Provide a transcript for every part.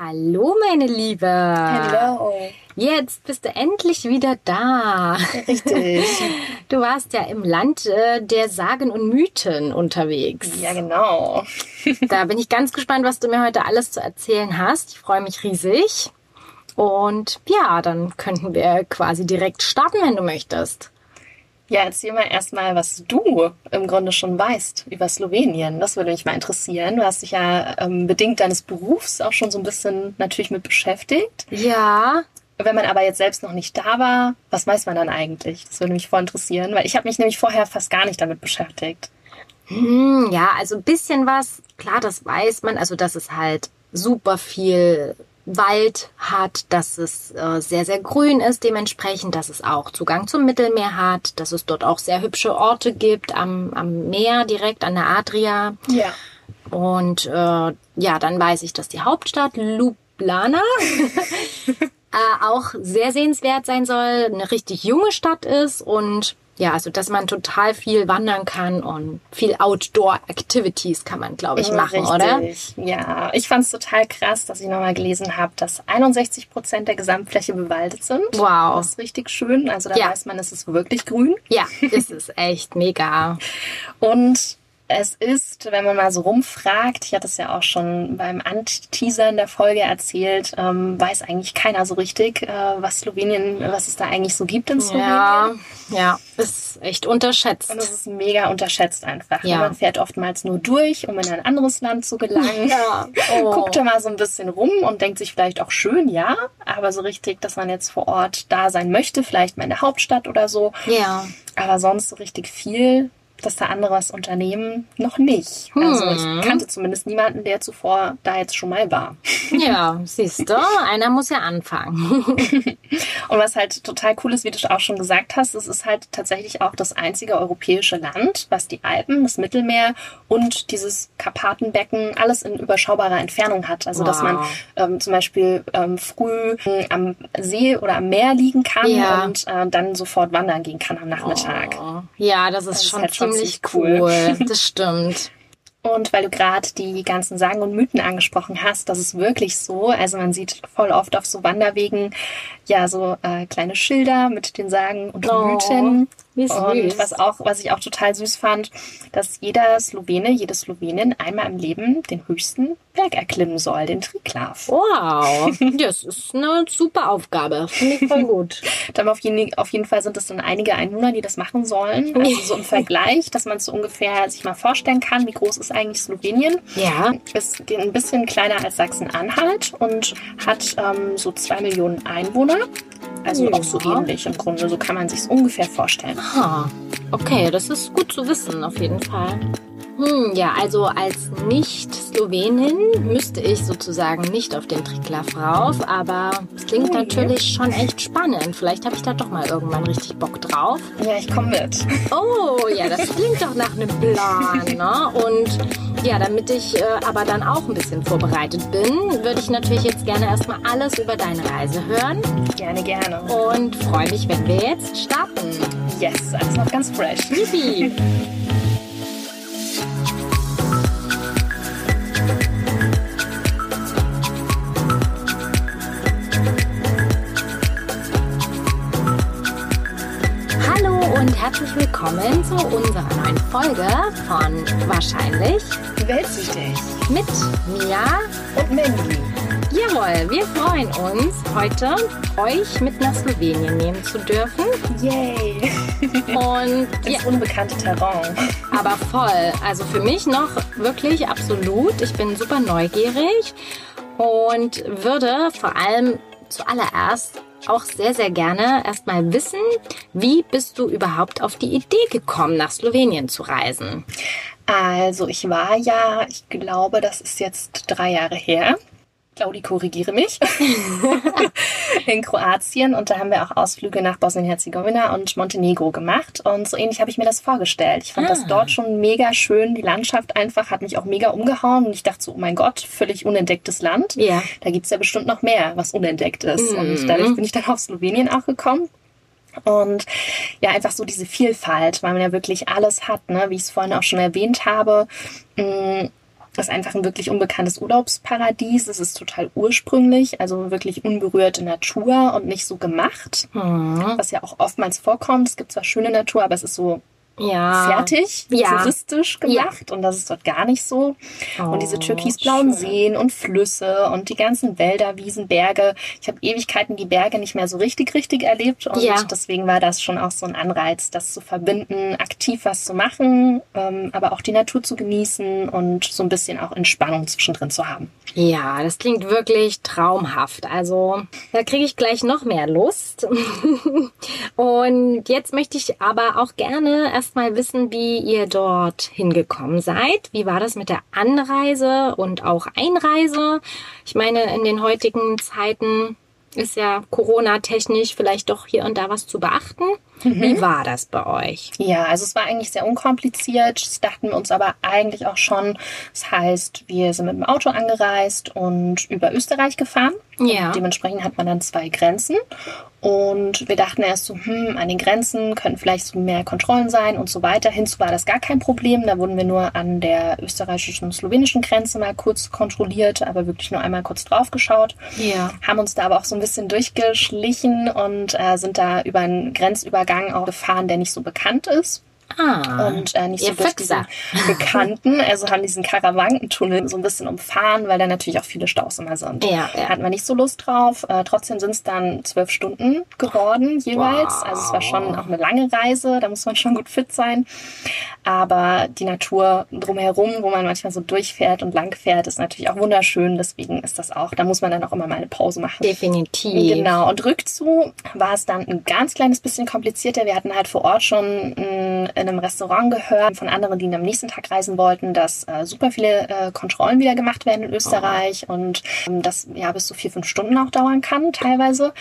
Hallo, meine Liebe. Hallo. Jetzt bist du endlich wieder da. Richtig. Du warst ja im Land äh, der Sagen und Mythen unterwegs. Ja, genau. Da bin ich ganz gespannt, was du mir heute alles zu erzählen hast. Ich freue mich riesig. Und ja, dann könnten wir quasi direkt starten, wenn du möchtest. Ja, erzähl mal erstmal, was du im Grunde schon weißt über Slowenien. Das würde mich mal interessieren. Du hast dich ja ähm, bedingt deines Berufs auch schon so ein bisschen natürlich mit beschäftigt. Ja, Wenn man aber jetzt selbst noch nicht da war, was weiß man dann eigentlich? Das würde mich voll interessieren, weil ich habe mich nämlich vorher fast gar nicht damit beschäftigt. Hm, ja, also ein bisschen was, klar, das weiß man, also dass es halt super viel Wald hat, dass es äh, sehr, sehr grün ist, dementsprechend, dass es auch Zugang zum Mittelmeer hat, dass es dort auch sehr hübsche Orte gibt am, am Meer, direkt an der Adria. Ja. Und äh, ja, dann weiß ich, dass die Hauptstadt Ljubljana äh, auch sehr sehenswert sein soll, eine richtig junge Stadt ist und ja, also dass man total viel wandern kann und viel Outdoor-Activities kann man, glaube ich, machen, oder? Richtig. Ja, ich fand es total krass, dass ich nochmal gelesen habe, dass 61 Prozent der Gesamtfläche bewaldet sind. Wow. Das ist richtig schön. Also da Ja. weiß man, es ist wirklich grün. Ja, ist es echt mega. Und es ist, wenn man mal so rumfragt, ich hatte es ja auch schon beim Anteasern der Folge erzählt, ähm, weiß eigentlich keiner so richtig, äh, was Slowenien, was es da eigentlich so gibt in Slowenien. Ja, ja, ist echt unterschätzt. Und es ist mega unterschätzt einfach. Ja. Man fährt oftmals nur durch, um in ein anderes Land zu gelangen. Ja. Oh. Guckt da mal so ein bisschen rum und denkt sich vielleicht auch schön, ja, aber so richtig, dass man jetzt vor Ort da sein möchte, vielleicht mal in der Hauptstadt oder so. Ja, Aber sonst so richtig viel, dass da andere was unternehmen, noch nicht. Also Hm. ich kannte zumindest niemanden, der zuvor da jetzt schon mal war. ja, siehst du, einer muss ja anfangen. Und was halt total cool ist, wie du auch schon gesagt hast, es ist halt tatsächlich auch das einzige europäische Land, was die Alpen, das Mittelmeer und dieses Karpatenbecken alles in überschaubarer Entfernung hat. Also dass Wow. man ähm, zum Beispiel ähm, früh ähm, am See oder am Meer liegen kann Ja. und äh, dann sofort wandern gehen kann am Nachmittag. Oh. Ja, das ist ist schon halt schon ziemlich cool. cool. Das stimmt. Und weil du gerade die ganzen Sagen und Mythen angesprochen hast, das ist wirklich so. Also man sieht voll oft auf so Wanderwegen ja so äh, kleine Schilder mit den Sagen und Oh, Mythen. Wie süß. Und was auch, was ich auch total süß fand, dass jeder Slowene, jede Slowenin einmal im Leben den höchsten Berg erklimmen soll, den Triglav. Wow, das ist eine super Aufgabe. Finde ich voll gut. Dann auf jeden, auf jeden Fall sind es dann einige Einwohner, die das machen sollen. Also so im Vergleich, dass man so ungefähr sich mal vorstellen kann, wie groß ist eigentlich Slowenien. Ja, ist ein bisschen kleiner als Sachsen-Anhalt und hat ähm, so zwei Millionen Einwohner. Also auch so Ja. ähnlich im Grunde. So kann man sich ungefähr vorstellen. Ha, okay, das ist gut zu wissen, auf jeden Fall. Hm, ja, also als Nicht-Slowenin müsste ich sozusagen nicht auf den Triglav rauf, aber es klingt natürlich schon echt spannend. Vielleicht habe ich da doch mal irgendwann richtig Bock drauf. Ja, ich komme mit. Oh, ja, das klingt doch nach einem Plan, ne? Und ja, damit ich äh, aber dann auch ein bisschen vorbereitet bin, würde ich natürlich jetzt gerne erstmal alles über deine Reise hören Gerne, gerne. und freue mich, wenn wir jetzt starten. Yes, alles noch ganz fresh. Yippie! Willkommen zu unserer neuen Folge von Wahrscheinlich Weltsichtig. mit Mia. Und Mandy. Jawohl, wir freuen uns, heute euch mit nach Slowenien nehmen zu dürfen. Yay. Und ja, Ins unbekannte Terrain. Aber voll. Also für mich noch wirklich absolut. Ich bin super neugierig und würde vor allem zuallererst auch sehr, sehr gerne erstmal wissen, wie bist du überhaupt auf die Idee gekommen, nach Slowenien zu reisen? Also ich war ja, ich glaube, das ist jetzt drei Jahre her. Claudi, korrigiere mich. in Kroatien und da haben wir auch Ausflüge nach Bosnien-Herzegowina und Montenegro gemacht und so ähnlich habe ich mir das vorgestellt. Ich fand das Ah. dort schon mega schön, die Landschaft einfach hat mich auch mega umgehauen und ich dachte so, oh mein Gott, völlig unentdecktes Land. Ja. Da gibt's ja bestimmt noch mehr, was unentdeckt ist. Mhm. Und dadurch bin ich dann auf Slowenien auch gekommen. Und ja, einfach so diese Vielfalt, weil man ja wirklich alles hat, ne? wie ich es vorhin auch schon erwähnt habe. Mm, ist einfach ein wirklich unbekanntes Urlaubsparadies. Es ist total ursprünglich, also wirklich unberührte Natur und nicht so gemacht, Mhm. was ja auch oftmals vorkommt. Es gibt zwar schöne Natur, aber es ist so Ja. fertig, Ja. touristisch gemacht und das ist dort gar nicht so. und diese Oh, türkisblauen schön. Seen und Flüsse und die ganzen Wälder, Wiesen, Berge. Ich habe Ewigkeiten die Berge nicht mehr so richtig, richtig erlebt und Ja. deswegen war das schon auch so ein Anreiz, das zu verbinden, aktiv was zu machen, ähm, aber auch die Natur zu genießen und so ein bisschen auch Entspannung zwischendrin zu haben. Ja, das klingt wirklich traumhaft. Also da kriege ich gleich noch mehr Lust. Und jetzt möchte ich aber auch gerne erstmal wissen, wie ihr dort hingekommen seid. Wie war das mit der Anreise und auch Einreise? Ich meine, in den heutigen Zeiten ist ja Corona-technisch vielleicht doch hier und da was zu beachten. Wie war das bei euch? Ja, also es war eigentlich sehr unkompliziert. Das dachten wir uns aber eigentlich auch schon. Das heißt, wir sind mit dem Auto angereist und über Österreich gefahren. Ja. Und dementsprechend hat man dann zwei Grenzen. Und wir dachten erst so, hm, an den Grenzen könnten vielleicht so mehr Kontrollen sein und so weiter. Hinzu war das gar kein Problem. Da wurden wir nur an der österreichischen und slowenischen Grenze mal kurz kontrolliert, aber wirklich nur einmal kurz drauf geschaut. Ja. Haben uns da aber auch so ein bisschen durchgeschlichen und äh, sind da über einen Grenzübergang auch gefahren, der nicht so bekannt ist Ah. und äh, nicht so durch diesen Füchser. bekannten, also haben diesen Karawankentunnel so ein bisschen umfahren, weil da natürlich auch viele Staus immer sind. Ja, ja. Hatten wir nicht so Lust drauf. Äh, trotzdem sind es dann zwölf Stunden geworden jeweils. Wow. Also es war schon auch eine lange Reise, da muss man schon gut fit sein. Aber die Natur drumherum, wo man manchmal so durchfährt und langfährt, ist natürlich auch wunderschön. Deswegen ist das auch, da muss man dann auch immer mal eine Pause machen. Definitiv. Genau, und rückzu war es dann ein ganz kleines bisschen komplizierter. Wir hatten halt vor Ort schon mm, in einem Restaurant gehört von anderen, die am nächsten Tag reisen wollten, dass äh, super viele äh, Kontrollen wieder gemacht werden in Österreich und ähm, das ja bis zu vier, fünf Stunden auch dauern kann teilweise. Und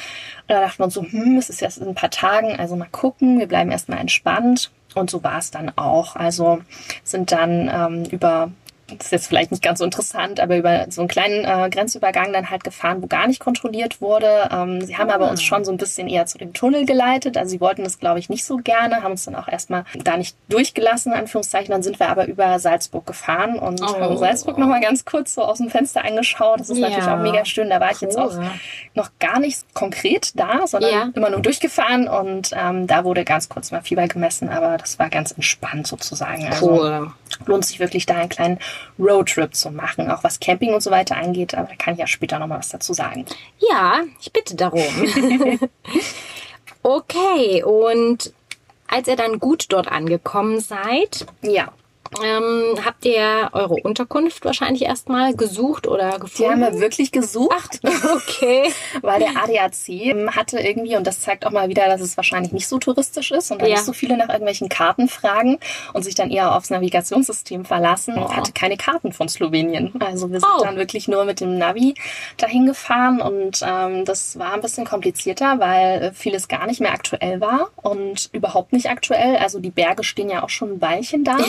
da dachten wir uns so, hm, es ist jetzt in ein paar Tagen, also mal gucken, wir bleiben erstmal entspannt. Und so war es dann auch. Also sind dann ähm, über das ist jetzt vielleicht nicht ganz so interessant, aber über so einen kleinen äh, Grenzübergang dann halt gefahren, wo gar nicht kontrolliert wurde. Ähm, sie haben aber uns schon so ein bisschen eher zu dem Tunnel geleitet. Also sie wollten das, glaube ich, nicht so gerne, haben uns dann auch erstmal da nicht durchgelassen, in Anführungszeichen. Dann sind wir aber über Salzburg gefahren und Oh. haben Salzburg nochmal ganz kurz so aus dem Fenster angeschaut. Das ist Ja. natürlich auch mega schön. Da war ich jetzt auch Cool. noch gar nicht konkret da, sondern Ja. immer nur durchgefahren und ähm, da wurde ganz kurz mal Fieber gemessen, aber das war ganz entspannt sozusagen. Also, Cool. lohnt sich wirklich da einen kleinen Roadtrip zu machen, auch was Camping und so weiter angeht, aber da kann ich ja später noch mal was dazu sagen. Ja, ich bitte darum. okay, und als ihr dann gut dort angekommen seid, Ja, ähm, habt ihr eure Unterkunft wahrscheinlich erstmal gesucht oder die haben gefunden? wir wirklich gesucht, okay. weil der ADAC hatte irgendwie, und das zeigt auch mal wieder, dass es wahrscheinlich nicht so touristisch ist und da Ja. nicht so viele nach irgendwelchen Karten fragen und sich dann eher aufs Navigationssystem verlassen, Oh. hatte keine Karten von Slowenien. Also wir sind Oh. dann wirklich nur mit dem Navi dahin gefahren und ähm, das war ein bisschen komplizierter, weil äh, vieles gar nicht mehr aktuell war und überhaupt nicht aktuell. Also die Berge stehen ja auch schon ein Weilchen da.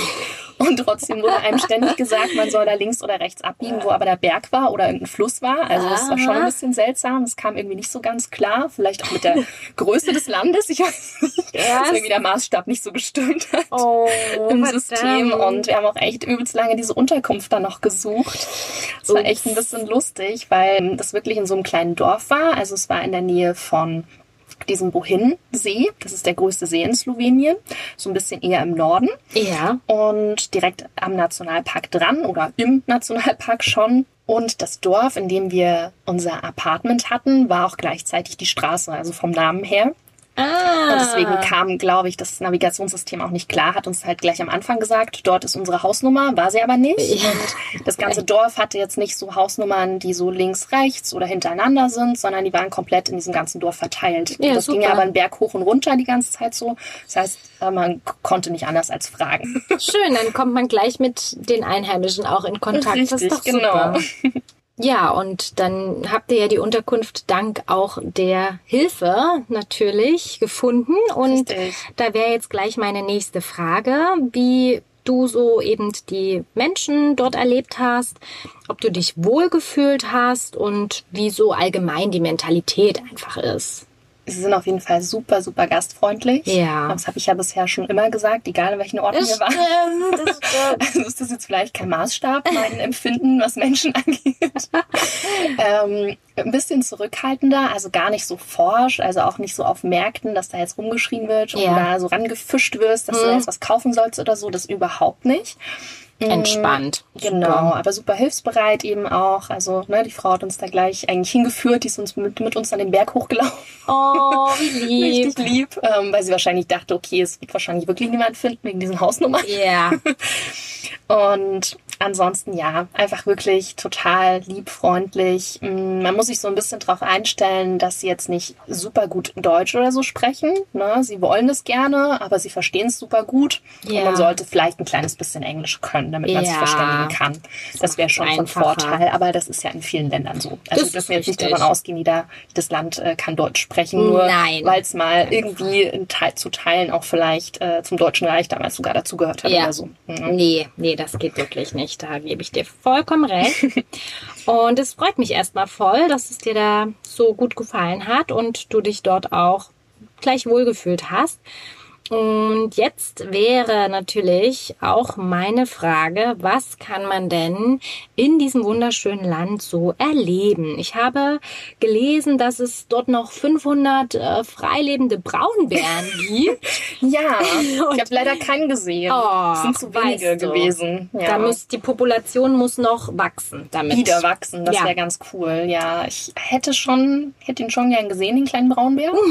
Und trotzdem wurde einem ständig gesagt, man soll da links oder rechts abbiegen, wo aber der Berg war oder irgendein Fluss war. Also das war schon ein bisschen seltsam. Es kam irgendwie nicht so ganz klar. Vielleicht auch mit der Größe des Landes. Ich weiß nicht, dass irgendwie der Maßstab nicht so gestimmt hat. Oh, Im verdammt. System und wir haben auch echt übelst lange diese Unterkunft dann noch gesucht. Es war echt ein bisschen lustig, weil das wirklich in so einem kleinen Dorf war. Also es war in der Nähe von diesem Bohin-See. Das ist der größte See in Slowenien. So ein bisschen eher im Norden Ja. und direkt am Nationalpark dran oder im Nationalpark schon. Und das Dorf, in dem wir unser Apartment hatten, war auch gleichzeitig die Straße, also vom Namen her. Ah. Und deswegen kam, glaube ich, das Navigationssystem auch nicht klar, hat uns halt gleich am Anfang gesagt, dort ist unsere Hausnummer, war sie aber nicht. Ja. Und das ganze Dorf hatte jetzt nicht so Hausnummern, die so links, rechts oder hintereinander sind, sondern die waren komplett in diesem ganzen Dorf verteilt. Ja, das ging super. ja aber einen Berg hoch und runter die ganze Zeit so. Das heißt, äh, man konnte nicht anders als fragen. Schön, dann kommt man gleich mit den Einheimischen auch in Kontakt. das ist doch Richtig, genau. super. Ja, und dann habt ihr ja die Unterkunft dank auch der Hilfe natürlich gefunden. Und Richtig. da wäre jetzt gleich meine nächste Frage, wie du so eben die Menschen dort erlebt hast, ob du dich wohlgefühlt hast und wie so allgemein die Mentalität einfach ist. Sie sind auf jeden Fall super, super gastfreundlich. Ja. Das habe ich ja bisher schon immer gesagt, egal in welchen Orten wir waren. stimmt, das stimmt. Also ist das jetzt vielleicht kein Maßstab, mein Empfinden, was Menschen angeht. ähm, ein bisschen zurückhaltender, also gar nicht so forsch, also auch nicht so auf Märkten, dass da jetzt rumgeschrien wird und Ja. da so rangefischt wirst, dass du da jetzt was kaufen sollst oder so, das überhaupt nicht. Entspannt. Genau, Super. aber super hilfsbereit eben auch. Also ne, die Frau hat uns da gleich eigentlich hingeführt, die ist uns mit, mit uns an den Berg hochgelaufen. Oh, wie lieb. Richtig lieb, ähm, weil sie wahrscheinlich dachte, okay, es wird wahrscheinlich wirklich niemand finden wegen diesen Hausnummern. Ja. Und ansonsten ja, einfach wirklich total lieb, freundlich. Mm, Man muss sich so ein bisschen darauf einstellen, dass sie jetzt nicht super gut Deutsch oder so sprechen. Ne? Sie wollen es gerne, aber sie verstehen es super gut. Ja. Und man sollte vielleicht ein kleines bisschen Englisch können, damit man sich Ja. verständigen kann. Das wäre schon von einfacher. Vorteil, aber das ist ja in vielen Ländern so. Also Das wir dürfen jetzt nicht davon ausgehen, jeder, jedes Land äh, kann Deutsch sprechen, nur Nein. weil es mal irgendwie in Teil, zu Teilen auch vielleicht äh, zum Deutschen Reich damals sogar dazugehört hat Ja. oder so. Mhm. Nee, nee, das geht wirklich nicht. Da gebe ich dir vollkommen recht. Und es freut mich erstmal voll, dass es dir da so gut gefallen hat und du dich dort auch gleich wohlgefühlt hast. Und jetzt wäre natürlich auch meine Frage, was kann man denn in diesem wunderschönen Land so erleben? Ich habe gelesen, dass es dort noch 500 äh, freilebende Braunbären gibt. Ja, ich habe leider keinen gesehen. Oh, es sind zu wenige weißt du. gewesen. Ja. Da muss, die Population muss noch wachsen damit. wieder wachsen, das Ja. wäre ganz cool. Ja, ich hätte schon, hätte ihn schon gern gesehen, den kleinen Braunbär.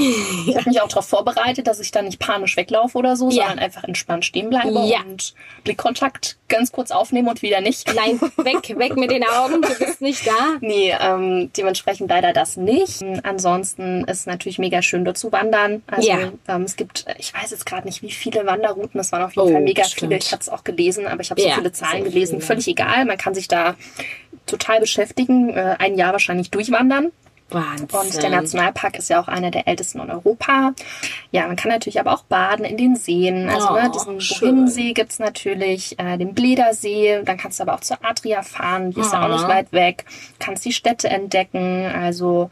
Ich habe mich auch darauf vorbereitet, dass ich da nicht panisch weglaufe oder so, Ja. sondern einfach entspannt stehen bleibe Ja. und Blickkontakt ganz kurz aufnehmen und wieder nicht. Nein, weg, weg mit den Augen, du bist nicht da. Nee, ähm, dementsprechend leider das nicht. Ansonsten ist natürlich mega schön dort zu wandern. Also Ja. ähm, es gibt, ich weiß jetzt gerade nicht, wie viele Wanderrouten, es waren auf jeden Oh, Fall mega stimmt. viele. Ich habe es auch gelesen, aber ich habe so viele Zahlen gelesen. viele. Völlig egal, man kann sich da total beschäftigen, äh, ein Jahr wahrscheinlich durchwandern. Wahnsinn. Und der Nationalpark ist ja auch einer der ältesten in Europa. Ja, man kann natürlich aber auch baden in den Seen. Also Oh, ne, diesen schön. Bohinsee gibt's natürlich, äh, den Bledersee. Dann kannst du aber auch zur Adria fahren, die ist ja auch nicht Mhm. weit weg. Kannst die Städte entdecken, also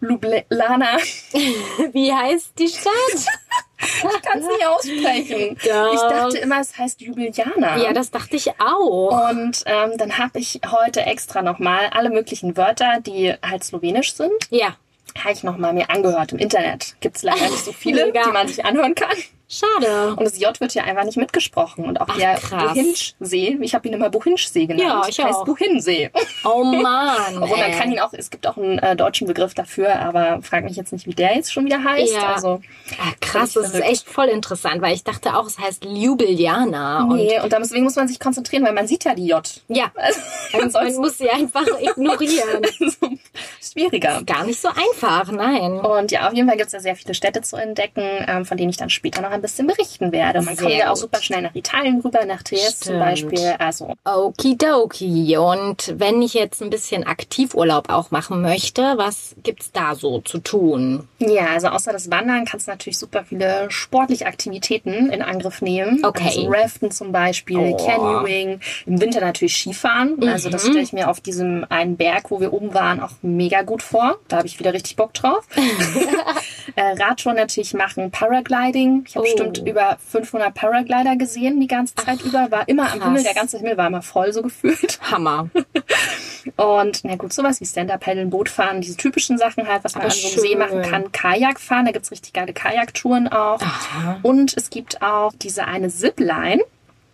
Ljubljana. Wie heißt die Stadt? Ich kann es nicht aussprechen. Doch. Ich dachte immer, es heißt Ljubljana. ja, das dachte ich auch. und ähm, dann habe ich heute extra nochmal alle möglichen Wörter, die halt slowenisch sind, Ja, habe ich nochmal mir angehört im Internet. Gibt es leider nicht so viele, die man sich anhören kann. Schade. Und das J wird ja einfach nicht mitgesprochen. Und auch Ach, der. Bohinjsee, ich habe ihn immer Bohinjsee genannt, Ja, ich heißt auch. Bohinsee. Oh Mann. Obwohl man kann ihn auch, es gibt auch einen äh, deutschen Begriff dafür, aber frag mich jetzt nicht, wie der jetzt schon wieder heißt. Ja. Also, Ah, krass, das ist echt voll interessant, weil ich dachte auch, es heißt Ljubljana. Und nee, und deswegen muss man sich konzentrieren, weil man sieht ja die J. ja, Also, man ansonsten muss sie einfach ignorieren. schwieriger. Gar nicht so einfach, nein. Und ja, auf jeden Fall gibt es ja sehr viele Städte zu entdecken, ähm, von denen ich dann später noch ein bisschen berichten werde. Man Sehr kommt ja auch super schnell nach Italien rüber, nach Triest zum. Beispiel. Also Okidoki. Und wenn ich jetzt ein bisschen Aktivurlaub auch machen möchte, was gibt's da so zu tun? Ja, also außer das Wandern kannst du natürlich super viele sportliche Aktivitäten in Angriff nehmen. Okay. Also Raften zum Beispiel, Oh. Canoeing, im Winter natürlich Skifahren. Also das stelle ich mir auf diesem einen Berg, wo wir oben waren, auch mega gut vor. Da habe ich wieder richtig Bock drauf. äh, Radtour natürlich machen, Paragliding. Ich habe. Bestimmt über 500 Paraglider gesehen die ganze Zeit über. War immer am krass. Himmel, der ganze Himmel war immer voll so gefühlt. Hammer. Und na gut, sowas wie Stand-Up-Paddeln, Bootfahren, diese typischen Sachen halt, was man Ah, an so einem See machen kann. Kajak fahren, da gibt's richtig geile Kajaktouren auch. Aha. Und es gibt auch diese eine Zipline.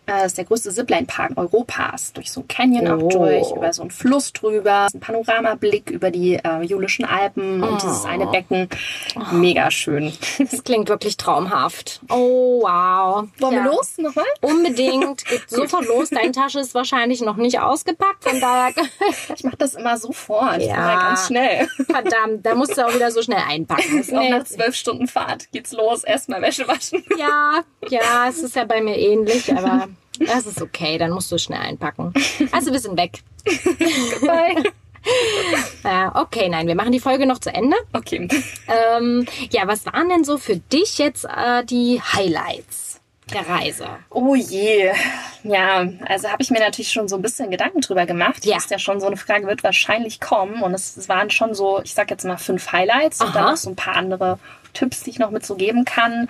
Äh, Das ist der größte Zipline-Park Europas. Durch so ein Canyon auch Oh. durch, über so einen Fluss drüber. Ein Panoramablick über die äh, Julischen Alpen und dieses Oh. eine Becken. Mega schön. Das klingt wirklich traumhaft. Oh, wow. Wollen Ja. wir los nochmal? Unbedingt. Geht sofort los. Deine Tasche ist wahrscheinlich noch nicht ausgepackt. Von daher, Ich mache das immer sofort. Ja. mal ganz schnell. verdammt, da musst du auch wieder so schnell einpacken. Das Auch nee. nach zwölf Stunden Fahrt geht's los. Erstmal Wäsche waschen. Ja, ja, es ist ja bei mir ähnlich, aber das ist okay. Dann musst du schnell einpacken. Also wir sind weg. Bye. Äh, okay, nein, wir machen die Folge noch zu Ende. Okay. Ähm, ja, was waren denn so für dich jetzt äh, die Highlights der Reise? Oh je. Ja, also habe ich mir natürlich schon so ein bisschen Gedanken drüber gemacht. Ja. Ist ja schon so eine Frage, wird wahrscheinlich kommen. Und es, es waren schon so, ich sag jetzt mal fünf Highlights und Aha. dann noch so ein paar andere Tipps, die ich noch mit so geben kann.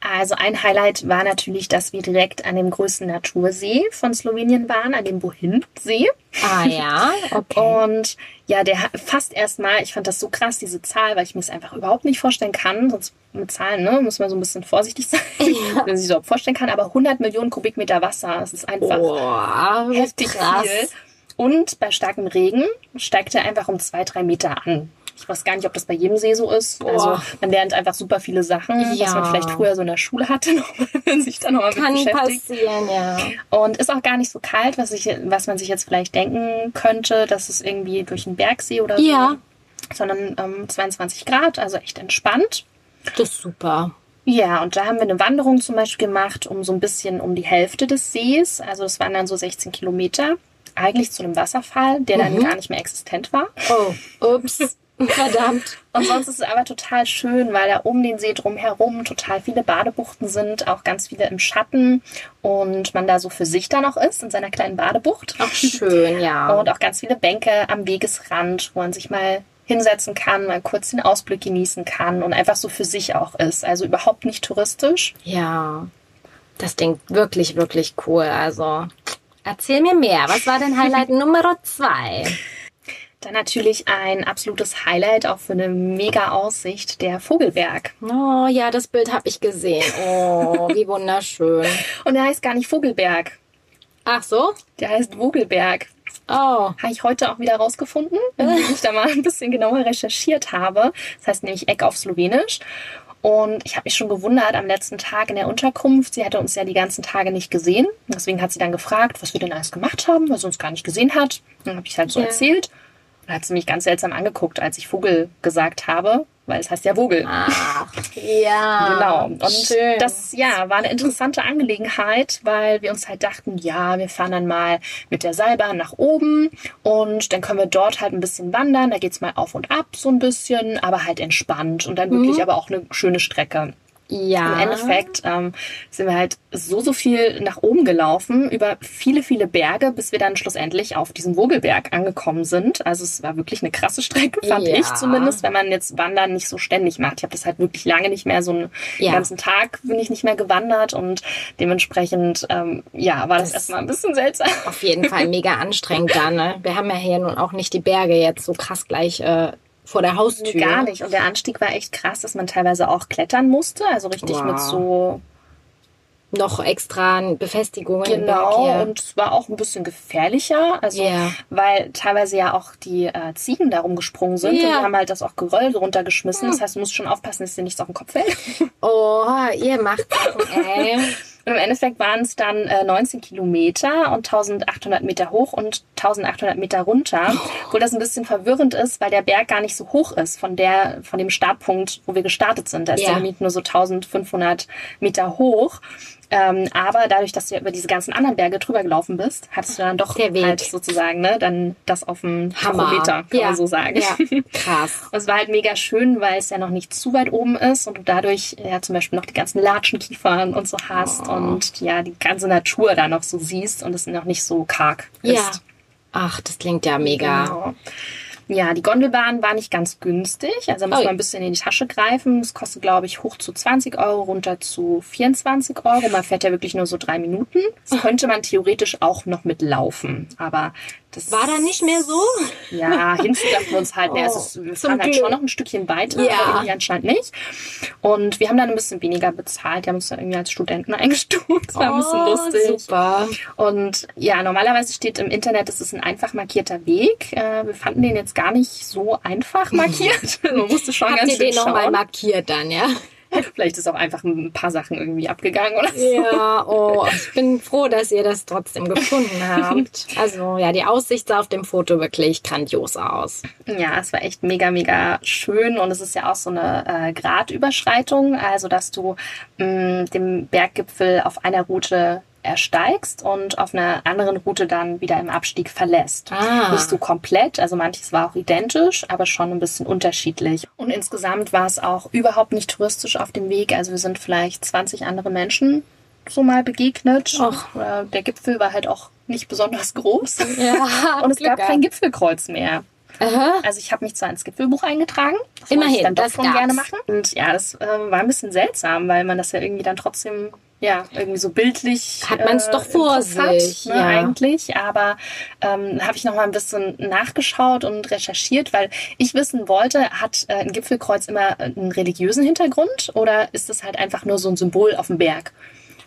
Also ein Highlight war natürlich, dass wir direkt an dem größten Natursee von Slowenien waren, an dem Bohin-See. Ah ja, okay. Und ja, der fast erstmal, ich fand das so krass, diese Zahl, weil ich mir es einfach überhaupt nicht vorstellen kann. Sonst mit Zahlen, ne, muss man so ein bisschen vorsichtig sein, wenn man sich überhaupt vorstellen kann. Aber 100 Millionen Kubikmeter Wasser, das ist einfach Boah, heftig krass. viel. Und bei starkem Regen steigt er einfach um zwei, drei Meter an. Ich weiß gar nicht, ob das bei jedem See so ist. Boah. Also man lernt einfach super viele Sachen, was Ja. man vielleicht früher so in der Schule hatte, wenn sich da nochmal mit Kann beschäftigt. passieren, ja. Und ist auch gar nicht so kalt, was, ich, was man sich jetzt vielleicht denken könnte, dass es irgendwie durch einen Bergsee oder Ja. so, sondern ähm, 22 Grad, also echt entspannt. Das ist super. Ja, und da haben wir eine Wanderung zum Beispiel gemacht, um so ein bisschen um die Hälfte des Sees. Also es waren dann so 16 Kilometer. Eigentlich zu einem Wasserfall, der dann gar nicht mehr existent war. Oh, ups. Verdammt. Und sonst ist es aber total schön, weil da um den See drumherum total viele Badebuchten sind, auch ganz viele im Schatten und man da so für sich dann auch ist in seiner kleinen Badebucht. Ach, schön, ja. Und auch ganz viele Bänke am Wegesrand, wo man sich mal hinsetzen kann, mal kurz den Ausblick genießen kann und einfach so für sich auch ist. Also überhaupt nicht touristisch. Ja, das klingt wirklich, wirklich cool. Also, erzähl mir mehr. Was war denn Highlight Nummer zwei? Dann natürlich ein absolutes Highlight auch für eine mega Aussicht, der Vogelberg. Oh, ja, das Bild habe ich gesehen. Oh, wie wunderschön. Und der heißt gar nicht Vogelberg, Ach so? der heißt Vogelberg. Oh, Habe ich heute auch wieder rausgefunden, indem ich da mal ein bisschen genauer recherchiert habe. Das heißt nämlich Eck auf Slowenisch. Und ich habe mich schon gewundert am letzten Tag in der Unterkunft. Sie hatte uns ja die ganzen Tage nicht gesehen. Deswegen hat sie dann gefragt, was wir denn alles gemacht haben, weil sie uns gar nicht gesehen hat. Dann habe ich halt so Ja. erzählt. Hat sie mich ganz seltsam angeguckt, als ich Vogel gesagt habe, weil es heißt ja Vogel. ach, ja. Genau. Und schön. das ja war eine interessante Angelegenheit, weil wir uns halt dachten, ja, wir fahren dann mal mit der Seilbahn nach oben und dann können wir dort halt ein bisschen wandern. Da geht's mal auf und ab so ein bisschen, aber halt entspannt und dann wirklich aber auch eine schöne Strecke. Ja. Im Endeffekt ähm, sind wir halt so, so viel nach oben gelaufen, über viele, viele Berge, bis wir dann schlussendlich auf diesem Vogelberg angekommen sind. Also es war wirklich eine krasse Strecke, fand Ja. ich zumindest, wenn man jetzt Wandern nicht so ständig macht. Ich habe das halt wirklich lange nicht mehr, so einen Ja. ganzen Tag bin ich nicht mehr gewandert und dementsprechend, ähm, ja, war das, Das- erstmal ein bisschen seltsam. Auf jeden Fall mega anstrengend da, ne? Wir haben ja hier nun auch nicht die Berge jetzt so krass gleich äh, vor der Haustür. Gar nicht. Und der Anstieg war echt krass, dass man teilweise auch klettern musste. Also richtig Wow. mit so Noch extra Befestigungen Berg Genau, und es war auch ein bisschen gefährlicher, also Ja. weil teilweise ja auch die äh, Ziegen da rumgesprungen sind Ja. und die haben halt das auch Geröll runtergeschmissen. Das heißt, du musst schon aufpassen, dass dir nichts auf den Kopf fällt. Oh, ihr macht Sachen, ey. Und im Endeffekt waren es dann äh, 19 Kilometer und 1800 Meter hoch und 1800 Meter runter. Obwohl das ein bisschen verwirrend ist, weil der Berg gar nicht so hoch ist von der, von dem Startpunkt, wo wir gestartet sind. Da ist Ja. der nämlich nur so 1500 Meter hoch. Ähm, aber dadurch, dass du ja über diese ganzen anderen Berge drüber gelaufen bist, hattest du dann doch Der Weg. halt sozusagen, ne, dann das auf dem. Tachometer, kann ja. man so sagen. Ja, krass. Und es war halt mega schön, weil es ja noch nicht zu weit oben ist und du dadurch ja zum Beispiel noch die ganzen Latschenkiefern und so hast Oh. und ja die ganze Natur da noch so siehst und es noch nicht so karg ist. Ja. Ach, das klingt ja mega. Genau. Ja, die Gondelbahn war nicht ganz günstig. Also muss Ui. man ein bisschen in die Tasche greifen. Es kostet, glaube ich, hoch zu 20 Euro, runter zu 24 Euro. Man fährt ja wirklich nur so drei Minuten. Das könnte man theoretisch auch noch mitlaufen. Aber das War da nicht mehr so? ja, hinzu dachten wir uns halt, ne, Oh, es ist, wir fahren halt Glück. schon noch ein Stückchen weiter, Ja. aber irgendwie anscheinend nicht. Und wir haben dann ein bisschen weniger bezahlt. Die haben uns dann irgendwie als Studenten eingestuft. Das war ein bisschen Oh, lustig. Super. Und ja, normalerweise steht im Internet, es ist ein einfach markierter Weg. Äh, wir fanden den jetzt gar nicht so einfach markiert. Man musste schon Habt ganz ihr schön den nochmal markiert dann, ja? Vielleicht ist auch einfach ein paar Sachen irgendwie abgegangen oder so. Ja, oh, ich bin froh, dass ihr das trotzdem gefunden habt. Also ja, die Aussicht sah auf dem Foto wirklich grandios aus. Ja, es war echt mega, mega schön und es ist ja auch so eine äh, Gradüberschreitung, also dass du mh, den Berggipfel auf einer Route ersteigst und auf einer anderen Route dann wieder im Abstieg verlässt. Ah. Nicht so komplett, also manches war auch identisch, aber schon ein bisschen unterschiedlich. Und insgesamt war es auch überhaupt nicht touristisch auf dem Weg, also wir sind vielleicht 20 andere Menschen so mal begegnet. Och. Äh, Der Gipfel war halt auch nicht besonders groß. Ja, Und es Glück gab kein. Gipfelkreuz mehr. Aha. Also ich habe mich zwar ins Gipfelbuch eingetragen, das Immerhin, ich dann doch das schon gerne machen. Und ja, das äh, war ein bisschen seltsam, weil man das ja irgendwie dann trotzdem ja irgendwie so bildlich Hat man's doch im vor Kopf sich, ne, ja. eigentlich. Aber ähm, habe ich noch mal ein bisschen nachgeschaut und recherchiert, weil ich wissen wollte, hat äh, ein Gipfelkreuz immer einen religiösen Hintergrund oder ist es halt einfach nur so ein Symbol auf dem Berg?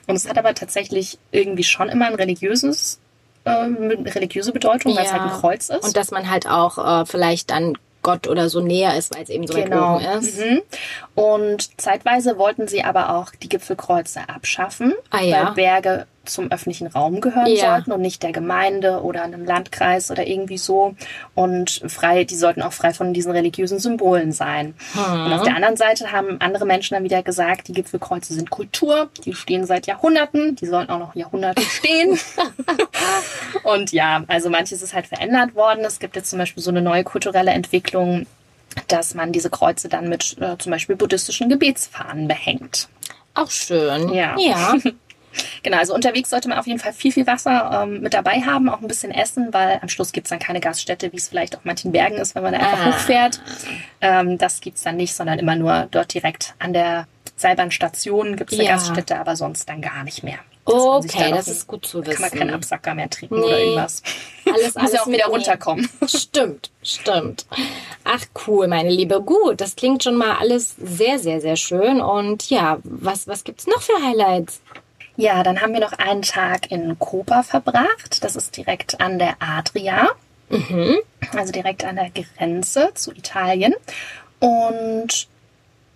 Und es hat aber tatsächlich irgendwie schon immer ein religiöses ähm, religiöse Bedeutung, weil es halt ein Kreuz ist. Und dass man halt auch äh, vielleicht dann Gott oder so näher ist, weil es eben so weit Genau. oben ist. Mhm. Und zeitweise wollten sie aber auch die Gipfelkreuze abschaffen, Ah, ja. weil Berge zum öffentlichen Raum gehören Ja. sollten und nicht der Gemeinde oder einem Landkreis oder irgendwie so. Und frei, die sollten auch frei von diesen religiösen Symbolen sein. Hm. Und auf der anderen Seite haben andere Menschen dann wieder gesagt, die Gipfelkreuze sind Kultur, die stehen seit Jahrhunderten, die sollten auch noch Jahrhunderte stehen. Und ja, also manches ist halt verändert worden. Es gibt jetzt zum Beispiel so eine neue kulturelle Entwicklung, dass man diese Kreuze dann mit äh, zum Beispiel buddhistischen Gebetsfahnen behängt. Auch schön. Ja. Ja. Genau, also unterwegs sollte man auf jeden Fall viel, viel Wasser ähm, mit dabei haben, auch ein bisschen Essen, weil am Schluss gibt's dann keine Gaststätte, wie es vielleicht auf manchen Bergen ist, wenn man da einfach Ah. hochfährt. Ähm, das gibt's dann nicht, sondern immer nur dort direkt an der Seilbahnstation gibt's eine Ja. Gaststätte, aber sonst dann gar nicht mehr. Okay, das ein- ist gut zu Kann man keinen wissen. Absacker mehr trinken Nee. oder irgendwas. Alles, Muss alles ja auch wieder runterkommen. Stimmt, stimmt. Ach cool, meine Liebe. Gut, das klingt schon mal alles sehr, sehr, sehr schön. Und ja, was, was gibt's noch für Highlights? Ja, dann haben wir noch einen Tag in Koper verbracht. Das ist direkt an der Adria. Also direkt an der Grenze zu Italien. Und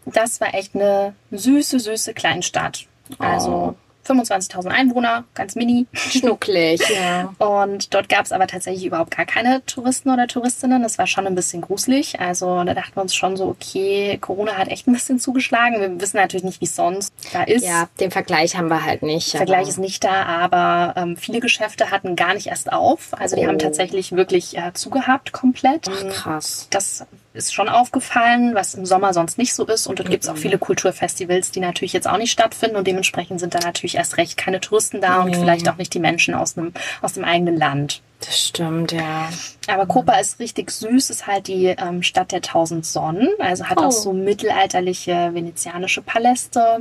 das war echt eine süße, süße Kleinstadt. Also 25.000 Einwohner, ganz mini. Schnucklig, ja. Und dort gab es aber tatsächlich überhaupt gar keine Touristen oder Touristinnen. Das war schon ein bisschen gruselig. Also da dachten wir uns schon so, okay, Corona hat echt ein bisschen zugeschlagen. Wir wissen natürlich nicht, wie es sonst da ist. Ja, den Vergleich haben wir halt nicht. Vergleich aber- ist nicht da, aber ähm, viele Geschäfte hatten gar nicht erst auf. Also die Oh. haben tatsächlich wirklich äh, zugehabt komplett. Ach, krass. Das ist schon aufgefallen, was im Sommer sonst nicht so ist. Und dort gibt's auch viele Kulturfestivals, die natürlich jetzt auch nicht stattfinden. Und dementsprechend sind da natürlich erst recht keine Touristen da und Nee. vielleicht auch nicht die Menschen aus, einem, aus dem eigenen Land. Das stimmt, ja. Aber Kopa ist richtig süß, ist halt die ähm, Stadt der tausend Sonnen. Also hat Oh. auch so mittelalterliche venezianische Paläste.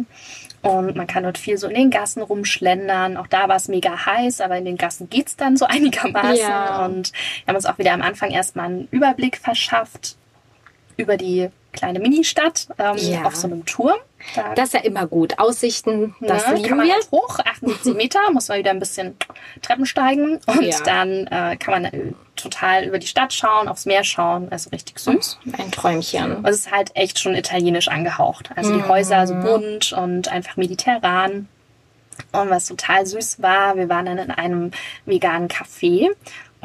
Und man kann dort viel so in den Gassen rumschlendern. Auch da war es mega heiß, aber in den Gassen geht's dann so einigermaßen. Ja. Und wir haben uns auch wieder am Anfang erstmal einen Überblick verschafft über die kleine Ministadt ähm, Ja. auf so einem Turm. Da Das ist ja immer gut. Aussichten, das ne, lieben kann man wir. halt hoch, 78 Meter, muss man wieder ein bisschen Treppen steigen und Ja. dann äh, kann man äh, total über die Stadt schauen, aufs Meer schauen, also richtig süß. Ein Träumchen. Und es ist halt echt schon italienisch angehaucht. Also Mhm. die Häuser so bunt und einfach mediterran. Und was total süß war, wir waren dann in einem veganen Café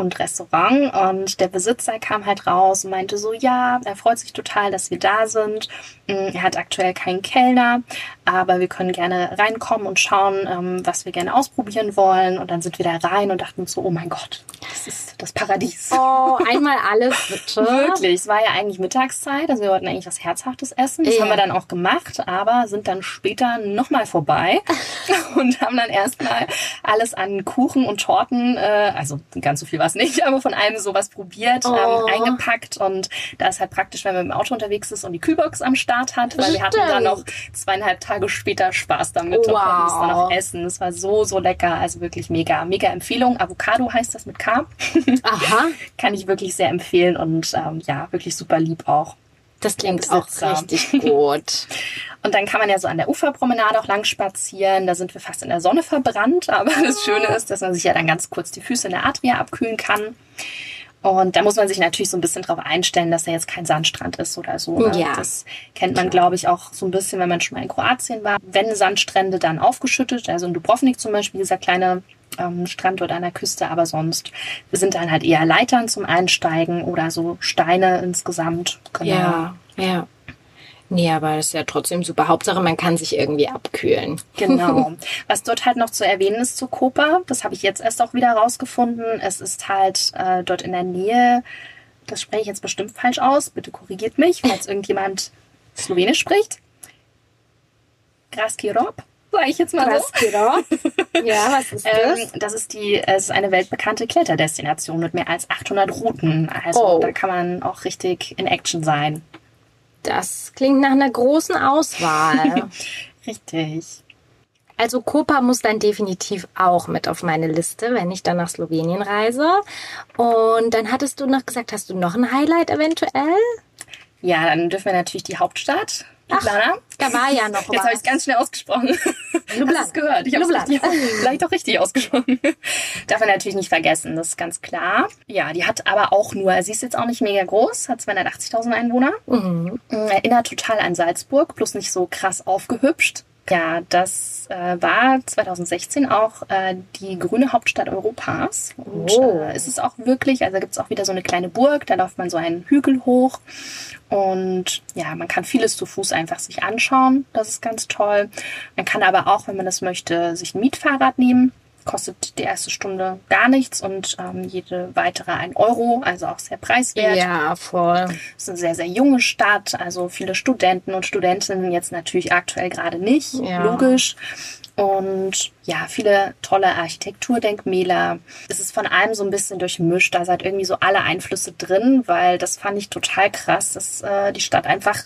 und Restaurant und der Besitzer kam halt raus und meinte so, ja, er freut sich total, dass wir da sind. Er hat aktuell keinen Kellner, aber wir können gerne reinkommen und schauen, ähm, was wir gerne ausprobieren wollen. Und dann sind wir da rein und dachten uns so, oh mein Gott, das ist das Paradies. Oh, einmal alles bitte. Wirklich, es war ja eigentlich Mittagszeit, also wir wollten eigentlich was Herzhaftes essen. Das Ja. haben wir dann auch gemacht, aber sind dann später nochmal vorbei und haben dann erstmal alles an Kuchen und Torten, äh, also ganz so viel war es nicht, aber von allem sowas probiert, Oh. ähm, eingepackt und da ist halt praktisch, wenn man im Auto unterwegs ist und die Kühlbox am Start hat, weil wir hatten dann noch zweieinhalb Tage später Spaß damit und Wow. konnten es dann auch essen. Es war so, so lecker, also wirklich mega, mega Empfehlung. Avocado heißt das mit K. Aha, Kann ich wirklich sehr empfehlen und ähm, ja, wirklich super lieb auch. das klingt auch richtig gut. Und dann kann man ja so an der Uferpromenade auch lang spazieren. Da sind wir fast in der Sonne verbrannt. Aber das Schöne ist, dass man sich ja dann ganz kurz die Füße in der Adria abkühlen kann. Und da muss man sich natürlich so ein bisschen drauf einstellen, dass er jetzt kein Sandstrand ist oder so. Ne? Ja. Das kennt man, glaube ich, auch so ein bisschen, wenn man schon mal in Kroatien war. Wenn Sandstrände dann aufgeschüttet, also in Dubrovnik zum Beispiel, dieser kleine ähm, Strand dort an der Küste, aber sonst sind dann halt eher Leitern zum Einsteigen oder so Steine insgesamt. Genau. Ja, ja. Nee, aber das ist ja trotzdem super. Hauptsache, man kann sich irgendwie abkühlen. Genau. Was dort halt noch zu erwähnen ist zu Kopa, das habe ich jetzt erst auch wieder rausgefunden. Es ist halt äh, dort in der Nähe, das spreche ich jetzt bestimmt falsch aus, bitte korrigiert mich, falls irgendjemand Slowenisch spricht. Graski Rob. sage ich jetzt mal Was so. Ja, was ist das? Ähm, das ist die, es ist eine weltbekannte Kletterdestination mit mehr als 800 Routen. Also Oh. da kann man auch richtig in Action sein. Das klingt nach einer großen Auswahl. Richtig. Also Kopa muss dann definitiv auch mit auf meine Liste, wenn ich dann nach Slowenien reise. Und dann hattest du noch gesagt, hast du noch ein Highlight eventuell? Ja, dann dürfen wir natürlich die Hauptstadt, Ljubljana. Da war ja noch Jetzt habe ich es ganz schnell ausgesprochen. Ljubljana. Hast es gehört? Ich habe es vielleicht auch richtig ausgesprochen. Darf man natürlich nicht vergessen, das ist ganz klar. Ja, die hat aber auch nur, sie ist jetzt auch nicht mega groß, hat 280.000 Einwohner. Mhm. Erinnert total an Salzburg, bloß nicht so krass aufgehübscht. Ja, das äh, war 2016 auch äh, die grüne Hauptstadt Europas. Und Oh. äh, es ist auch wirklich, also gibt es auch wieder so eine kleine Burg, da läuft man so einen Hügel hoch. Und ja, man kann vieles zu Fuß einfach sich anschauen. Das ist ganz toll. Man kann aber auch, wenn man das möchte, sich ein Mietfahrrad nehmen. Kostet die erste Stunde gar nichts und ähm, jede weitere ein Euro, also auch sehr preiswert. Ja, voll. Es ist eine sehr, sehr junge Stadt, also viele Studenten und Studentinnen jetzt natürlich aktuell gerade nicht, Ja. logisch. Und ja, viele tolle Architekturdenkmäler. Es ist von allem so ein bisschen durchmischt. Da sind irgendwie so alle Einflüsse drin, weil das fand ich total krass, dass äh, die Stadt einfach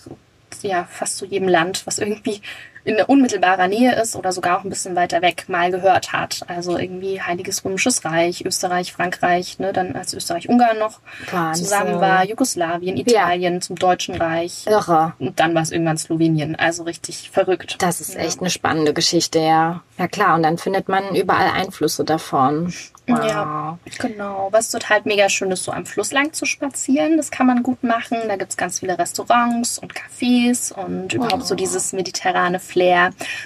ja fast zu jedem Land, was irgendwie in unmittelbarer Nähe ist oder sogar auch ein bisschen weiter weg mal gehört hat. Also irgendwie Heiliges Römisches Reich, Österreich, Frankreich, ne, dann als Österreich-Ungarn noch Wahnsinn. zusammen war, Jugoslawien, Italien zum Deutschen Reich. Irre. Und dann war es irgendwann Slowenien. Also richtig verrückt. Das ist echt eine spannende Geschichte, ja. Ja klar, und dann findet man überall Einflüsse davon. Wow. Ja, genau. Was total mega schön ist, so am Fluss lang zu spazieren. Das kann man gut machen. Da gibt's ganz viele Restaurants und Cafés und überhaupt so dieses mediterrane Flair.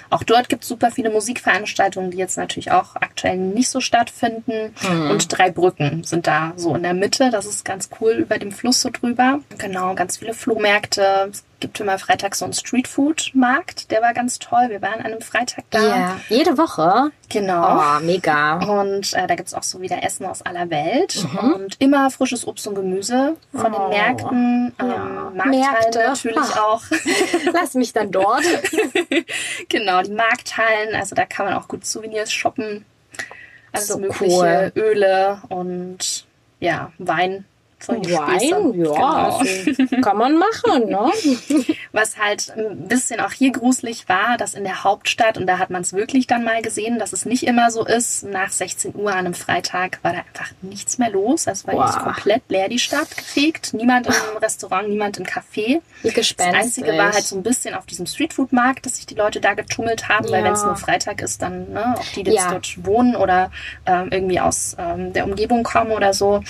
Auch dort gibt's super viele Musikveranstaltungen, die jetzt natürlich auch aktuell nicht so stattfinden. Und drei Brücken sind da so in der Mitte. Das ist ganz cool über dem Fluss so drüber. Genau, ganz viele Flohmärkte. Es gibt immer freitags so einen Streetfood-Markt. Der war ganz toll. Wir waren an einem Freitag da. Ja, jede Woche. Genau. Oh, mega. Und äh, da gibt's auch so wieder Essen aus aller Welt und immer frisches Obst und Gemüse von Mhm. Oh, den Märkten, ähm, ja. Markthallen Märkte. natürlich Ach. auch. Lass mich dann dort. genau, die Markthallen, also da kann man auch gut Souvenirs shoppen. Alles So mögliche, Öle und ja, Wein. Solche Späße. Wein, ja, Genau. also, kann man machen, ne? Was halt ein bisschen auch hier gruselig war, dass in der Hauptstadt, und da hat man es wirklich dann mal gesehen, dass es nicht immer so ist, nach 16 Uhr an einem Freitag war da einfach nichts mehr los. Es war jetzt komplett leer die Stadt gefegt. Niemand im Restaurant, niemand im Café. Wie Das. Einzige war halt so ein bisschen auf diesem Streetfood-Markt, dass sich die Leute da getummelt haben, weil Ja. wenn es nur Freitag ist, dann ne, auch die, die jetzt Ja. dort wohnen oder ähm, irgendwie aus ähm, der Umgebung kommen oder so.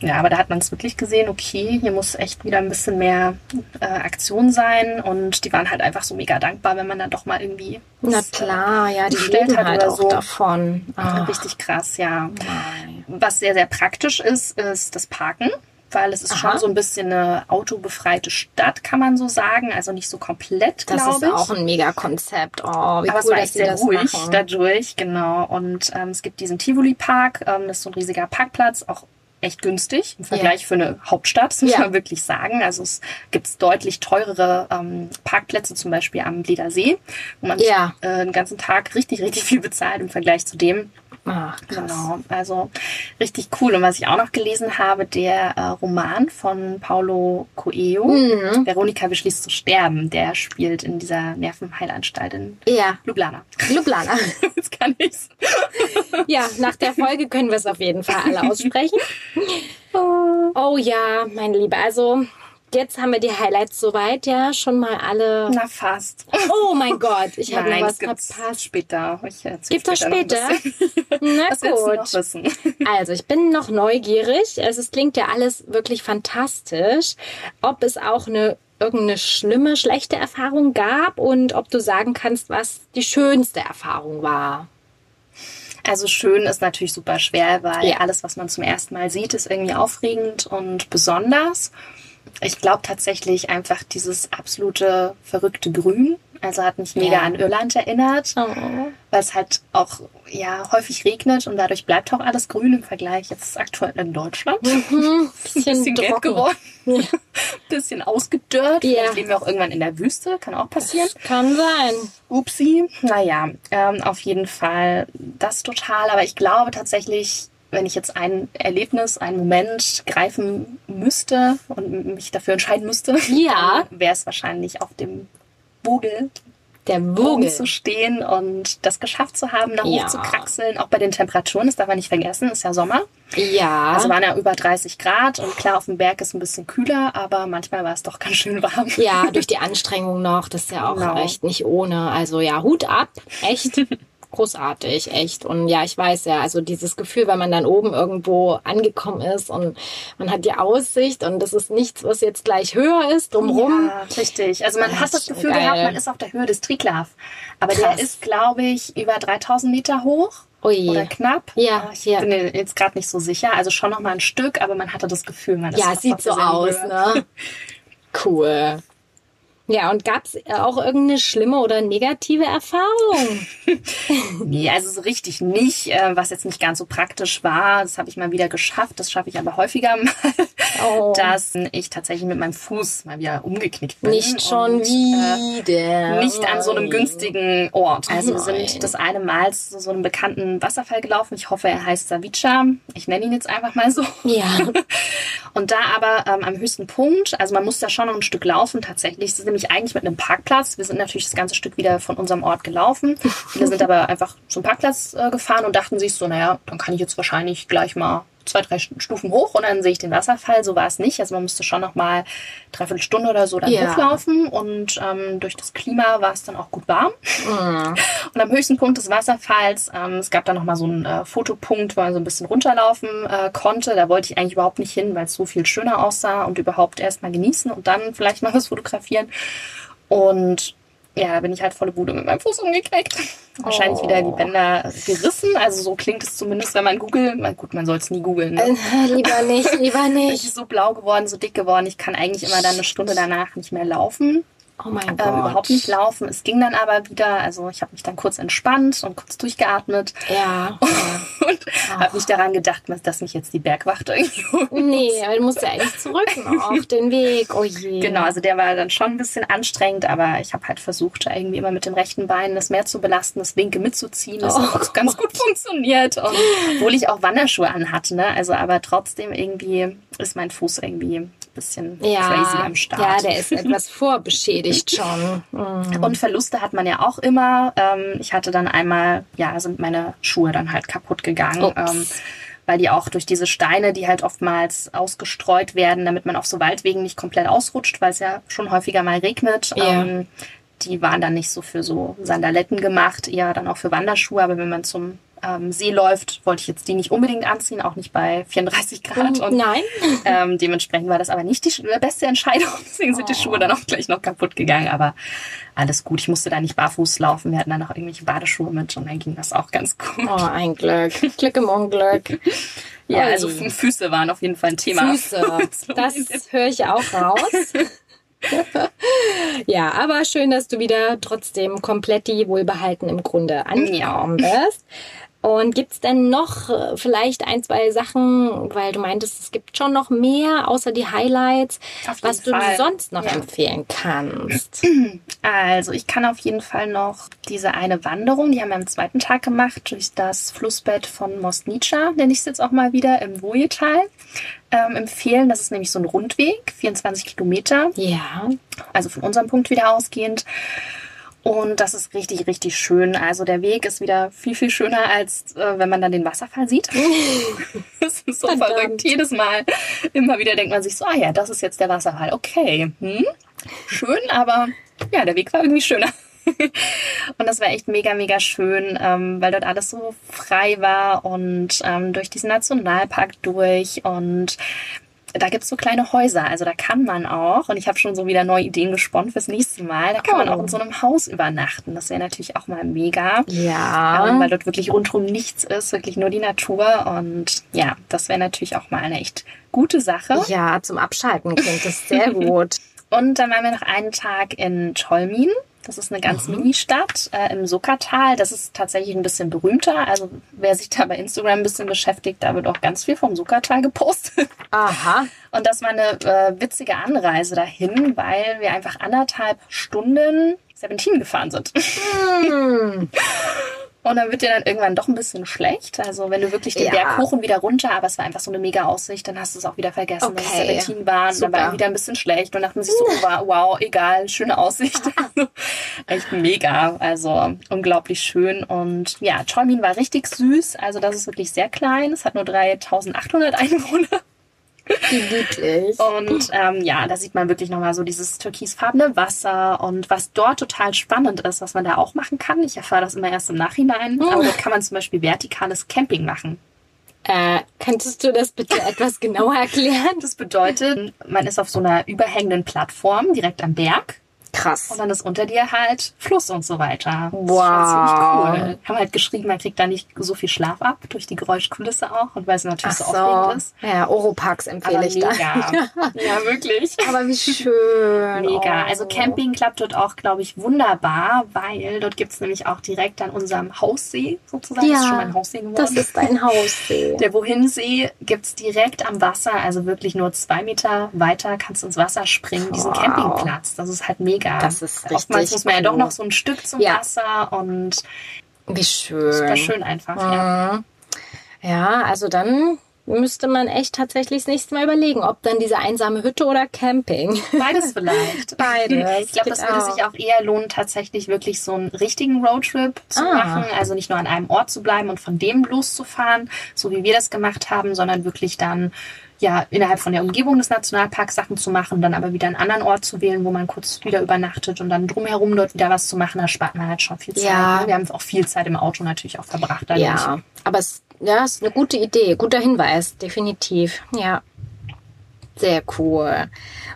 Ja, aber da hat man es wirklich gesehen, okay, hier muss echt wieder ein bisschen mehr äh, Aktion sein und die waren halt einfach so mega dankbar, wenn man dann doch mal irgendwie Na was, klar, ja, die leben hat halt oder auch so. davon. äh, Ah, richtig krass, ja. nein. Was sehr, sehr praktisch ist, ist das Parken. Weil es ist Aha. schon so ein bisschen eine autobefreite Stadt, kann man so sagen. Also nicht so komplett, Das glaube ist ich. auch ein mega Konzept. Oh, wie Aber es cool, war dass echt sehr das ruhig machen. dadurch, genau. Und ähm, es gibt diesen Tivoli-Park, ähm, das ist so ein riesiger Parkplatz, auch echt günstig im Vergleich für eine Hauptstadt, muss Ja. man wirklich sagen. Also es gibt deutlich teurere ähm, Parkplätze, zum Beispiel am Ledersee, wo man Ja. äh, den ganzen Tag richtig, richtig viel bezahlt im Vergleich zu dem. Ach, krass. Genau, also richtig cool. Und was ich auch noch gelesen habe, der äh, Roman von Paulo Coelho, Mhm. Veronika beschließt zu sterben, der spielt in dieser Nervenheilanstalt in Ja, Ljubljana. Ljubljana. Jetzt kann ich's. Ja, nach der Folge können wir es auf jeden Fall alle aussprechen. Oh ja, meine Liebe, also jetzt haben wir die Highlights soweit, ja, schon mal alle. Na, fast. Oh mein Gott, ich habe was verpasst. später. Ich noch ein später? bisschen. Na Was gut. Also, ich bin noch neugierig. Also, es klingt ja alles wirklich fantastisch. Ob es auch eine irgendeine schlimme, schlechte Erfahrung gab und ob du sagen kannst, was die schönste Erfahrung war. Also schön ist natürlich super schwer, weil Ja. alles, was man zum ersten Mal sieht, ist irgendwie aufregend und besonders. Ich glaube tatsächlich einfach dieses absolute verrückte Grün Also hat mich mega Ja. an Irland erinnert, Oh. weil es halt auch ja häufig regnet und dadurch bleibt auch alles grün im Vergleich jetzt aktuell in Deutschland. Hm, Ein bisschen gelb geworden, Ja. bisschen ausgedörrt. Ja. Vielleicht leben wir auch irgendwann in der Wüste, kann auch passieren. Kann sein. Upsi. Naja, ähm, auf jeden Fall das total. Aber ich glaube tatsächlich, wenn ich jetzt ein Erlebnis, einen Moment greifen müsste und mich dafür entscheiden müsste, Ja. wäre es wahrscheinlich auf dem Vogel Der Vogel. zu stehen und das geschafft zu haben, da Ja. hoch zu kraxeln. Auch bei den Temperaturen, das darf man nicht vergessen, ist ja Sommer. Ja. Also waren ja über 30 Grad und klar, auf dem Berg ist ein bisschen kühler, aber manchmal war es doch ganz schön warm. ja, durch die Anstrengung noch. Das ist ja auch Genau. echt nicht ohne. Also ja, Hut ab. Echt. Großartig, echt. Und ja, ich weiß ja, also dieses Gefühl, wenn man dann oben irgendwo angekommen ist und man hat die Aussicht und das ist nichts, was jetzt gleich höher ist, drumrum. Ja, richtig. Also man Das hat ist das Gefühl geil. gehabt, man ist auf der Höhe des Triglav. Aber Krass. der ist, glaube ich, über 3000 Meter hoch. Ui. Oder knapp. Ja, ich ja. bin mir jetzt gerade nicht so sicher. Also schon noch mal ein Stück, aber man hatte das Gefühl, man ist Ja, sieht so aus, ne? Cool. Ja, und gab's auch irgendeine schlimme oder negative Erfahrung? Nee, also so richtig nicht, äh, was jetzt nicht ganz so praktisch war. Das habe ich mal wieder geschafft. Das schaffe ich aber häufiger mal, Oh. dass ich tatsächlich mit meinem Fuß mal wieder umgeknickt bin. Nicht schon und, äh, wieder. nicht an so einem Nein. günstigen Ort. Also wir sind das eine Mal zu so einem bekannten Wasserfall gelaufen. Ich hoffe, er heißt Savica. Ich nenne ihn jetzt einfach mal so. Ja. Und da aber ähm, am höchsten Punkt, also man muss da schon noch ein Stück laufen tatsächlich. Es ist nämlich eigentlich mit einem Parkplatz. Wir sind natürlich das ganze Stück wieder von unserem Ort gelaufen. Wir sind aber einfach zum Parkplatz äh, gefahren und dachten sich so, naja, dann kann ich jetzt wahrscheinlich gleich mal zwei, drei Stufen hoch und dann sehe ich den Wasserfall. So war es nicht. Also man musste schon noch mal dreiviertel Stunde oder so dann Ja. hochlaufen und ähm, durch das Klima war es dann auch gut warm. Mhm. Und am höchsten Punkt des Wasserfalls, ähm, es gab da nochmal so einen äh, Fotopunkt, wo man so ein bisschen runterlaufen äh, konnte. Da wollte ich eigentlich überhaupt nicht hin, weil es so viel schöner aussah und überhaupt erst mal genießen und dann vielleicht mal was fotografieren. Und ja, da bin ich halt volle Bude mit meinem Fuß umgeknickt. Wahrscheinlich Oh. wieder die Bänder gerissen. Also so klingt es zumindest, wenn man googelt. Gut, man soll es nie googeln. Ne? Äh, lieber nicht, lieber Ich nicht. bin so blau geworden, so dick geworden. Ich kann eigentlich immer dann eine Stunde danach nicht mehr laufen Oh mein Gott. ähm, überhaupt nicht laufen. Es ging dann aber wieder. Also ich habe mich dann kurz entspannt und kurz durchgeatmet Ja. und habe nicht daran gedacht, dass- mich jetzt die Bergwacht irgendwie. Nee, aber du musst ja eigentlich zurück auf den Weg. Oh je. Genau, also der war dann schon ein bisschen anstrengend, aber ich habe halt versucht, irgendwie immer mit dem rechten Bein das mehr zu belasten, das linke mitzuziehen. Das Oh hat auch ganz gut funktioniert. Und obwohl ich auch Wanderschuhe anhatte, ne? Also aber trotzdem irgendwie ist mein Fuß irgendwie bisschen Ja, crazy am Start. ja, der ist etwas vorbeschädigt schon. Mhm. Und Verluste hat man ja auch immer. Ähm, ich hatte dann einmal, ja, sind meine Schuhe dann halt kaputt gegangen. Ups. Ähm, weil die auch durch diese Steine, die halt oftmals ausgestreut werden, damit man auf so Waldwegen nicht komplett ausrutscht, weil es ja schon häufiger mal regnet. Ja. Ähm, die waren dann nicht so für so Sandaletten gemacht, eher dann auch für Wanderschuhe. Aber wenn man zum ähm, See läuft, wollte ich jetzt die nicht unbedingt anziehen, auch nicht bei 34 Grad. Und Nein. ähm, dementsprechend war das aber nicht die beste Entscheidung. Deswegen sind die Oh. Schuhe dann auch gleich noch kaputt gegangen. Aber alles gut. Ich musste da nicht barfuß laufen. Wir hatten dann auch irgendwelche Badeschuhe mit und dann ging das auch ganz gut. Oh, ein Glück. Glück im Unglück. Ja, also Füße waren auf jeden Fall ein Thema. Füße. Das höre ich auch raus. ja, aber schön, dass du wieder trotzdem komplett die wohlbehalten im Grunde angekommen bist. Und gibt's denn noch äh, vielleicht ein, zwei Sachen, weil du meintest, es gibt schon noch mehr außer die Highlights, was du Fall. sonst noch Ja. empfehlen kannst? Also ich kann auf jeden Fall noch diese eine Wanderung, die haben wir am zweiten Tag gemacht, durch das Flussbett von Mostnica, nenne ich es jetzt auch mal wieder, im Wojetal, ähm, empfehlen. Das ist nämlich so ein Rundweg, 24 Kilometer. Ja. also von unserem Punkt wieder ausgehend. Und das ist richtig, richtig schön. Also der Weg ist wieder viel, viel schöner, als äh, wenn man dann den Wasserfall sieht. das ist so Verdammt. verrückt. Jedes Mal immer wieder denkt man sich so, ah ja, das ist jetzt der Wasserfall. Okay, hm? schön, aber ja, der Weg war irgendwie schöner. Und das war echt mega, mega schön, ähm, weil dort alles so frei war und ähm, durch diesen Nationalpark durch und da gibt's so kleine Häuser, also da kann man auch, und ich habe schon so wieder neue Ideen gesponnen fürs nächste Mal, da kann man Oh. auch in so einem Haus übernachten. Das wäre natürlich auch mal mega. Ja. Ähm, weil dort wirklich rundherum nichts ist, wirklich nur die Natur. Und ja, das wäre natürlich auch mal eine echt gute Sache. Ja, zum Abschalten klingt das sehr gut. Und dann waren wir noch einen Tag in Tolmin. Das ist eine ganz Mini-Stadt äh, im Sockertal. Das ist tatsächlich ein bisschen berühmter. Also wer sich da bei Instagram ein bisschen beschäftigt, da wird auch ganz viel vom Sockertal gepostet. Aha. Und das war eine äh, witzige Anreise dahin, weil wir einfach anderthalb Stunden Serpentin gefahren sind. Und dann wird dir dann irgendwann doch ein bisschen schlecht. Also wenn du wirklich den Ja. Berg hoch und wieder runter, aber es war einfach so eine mega Aussicht, dann hast du es auch wieder vergessen, dass es Okay. Serpentin waren. Dann Super. war ihm wieder ein bisschen schlecht und dachte man sich so, oh, wow, wow, egal, schöne Aussicht. Also, echt mega. Also unglaublich schön. Und ja, Cholmin war richtig süß. Also das ist wirklich sehr klein. Es hat nur 3800 Einwohner. Wie niedlich. Und ähm, ja, da sieht man wirklich nochmal so dieses türkisfarbene Wasser und was dort total spannend ist, was man da auch machen kann. Ich erfahre das immer erst im Nachhinein, aber dort kann man zum Beispiel vertikales Camping machen. Äh, könntest du das bitte etwas genauer erklären? Das bedeutet, man ist auf so einer überhängenden Plattform direkt am Berg Krass. und dann ist unter dir halt Fluss und so weiter. Das ist Wow. schon ziemlich cool. Haben halt geschrieben, man kriegt da nicht so viel Schlaf ab durch die Geräuschkulisse auch und weil es natürlich Ach so aufregend so. ist. Ja, Oropax empfehle Aber ich da. mega. ja, wirklich. Aber wie schön. Mega. Oh. Also Camping klappt dort auch, glaube ich, wunderbar, weil dort gibt's nämlich auch direkt an unserem Haussee sozusagen. Ja, das ist schon mein Haussee geworden. Das ist ein Haussee. der Wohinsee gibt's direkt am Wasser, also wirklich nur zwei Meter weiter kannst du ins Wasser springen, diesen Wow. Campingplatz. Das ist halt mega. Das ist Oftmals richtig muss man ja doch cool. noch so ein Stück zum Ja. Wasser und Wie schön. super schön einfach. Ja. Mhm. Ja, also dann müsste man echt tatsächlich das nächste Mal überlegen, ob dann diese einsame Hütte oder Camping. Beides vielleicht. Beides. Ich glaube, das würde auch. sich auch eher lohnen, tatsächlich wirklich so einen richtigen Roadtrip zu Ah. machen. Also nicht nur an einem Ort zu bleiben und von dem loszufahren, so wie wir das gemacht haben, sondern wirklich dann ja innerhalb von der Umgebung des Nationalparks Sachen zu machen, dann aber wieder einen anderen Ort zu wählen, wo man kurz wieder übernachtet und dann drumherum dort wieder was zu machen. Da spart man halt schon viel Zeit. Ja. ne? Wir haben auch viel Zeit im Auto natürlich auch verbracht. dadurch. Ja, aber es ja, ist eine gute Idee, guter Hinweis, definitiv. Ja. Sehr cool.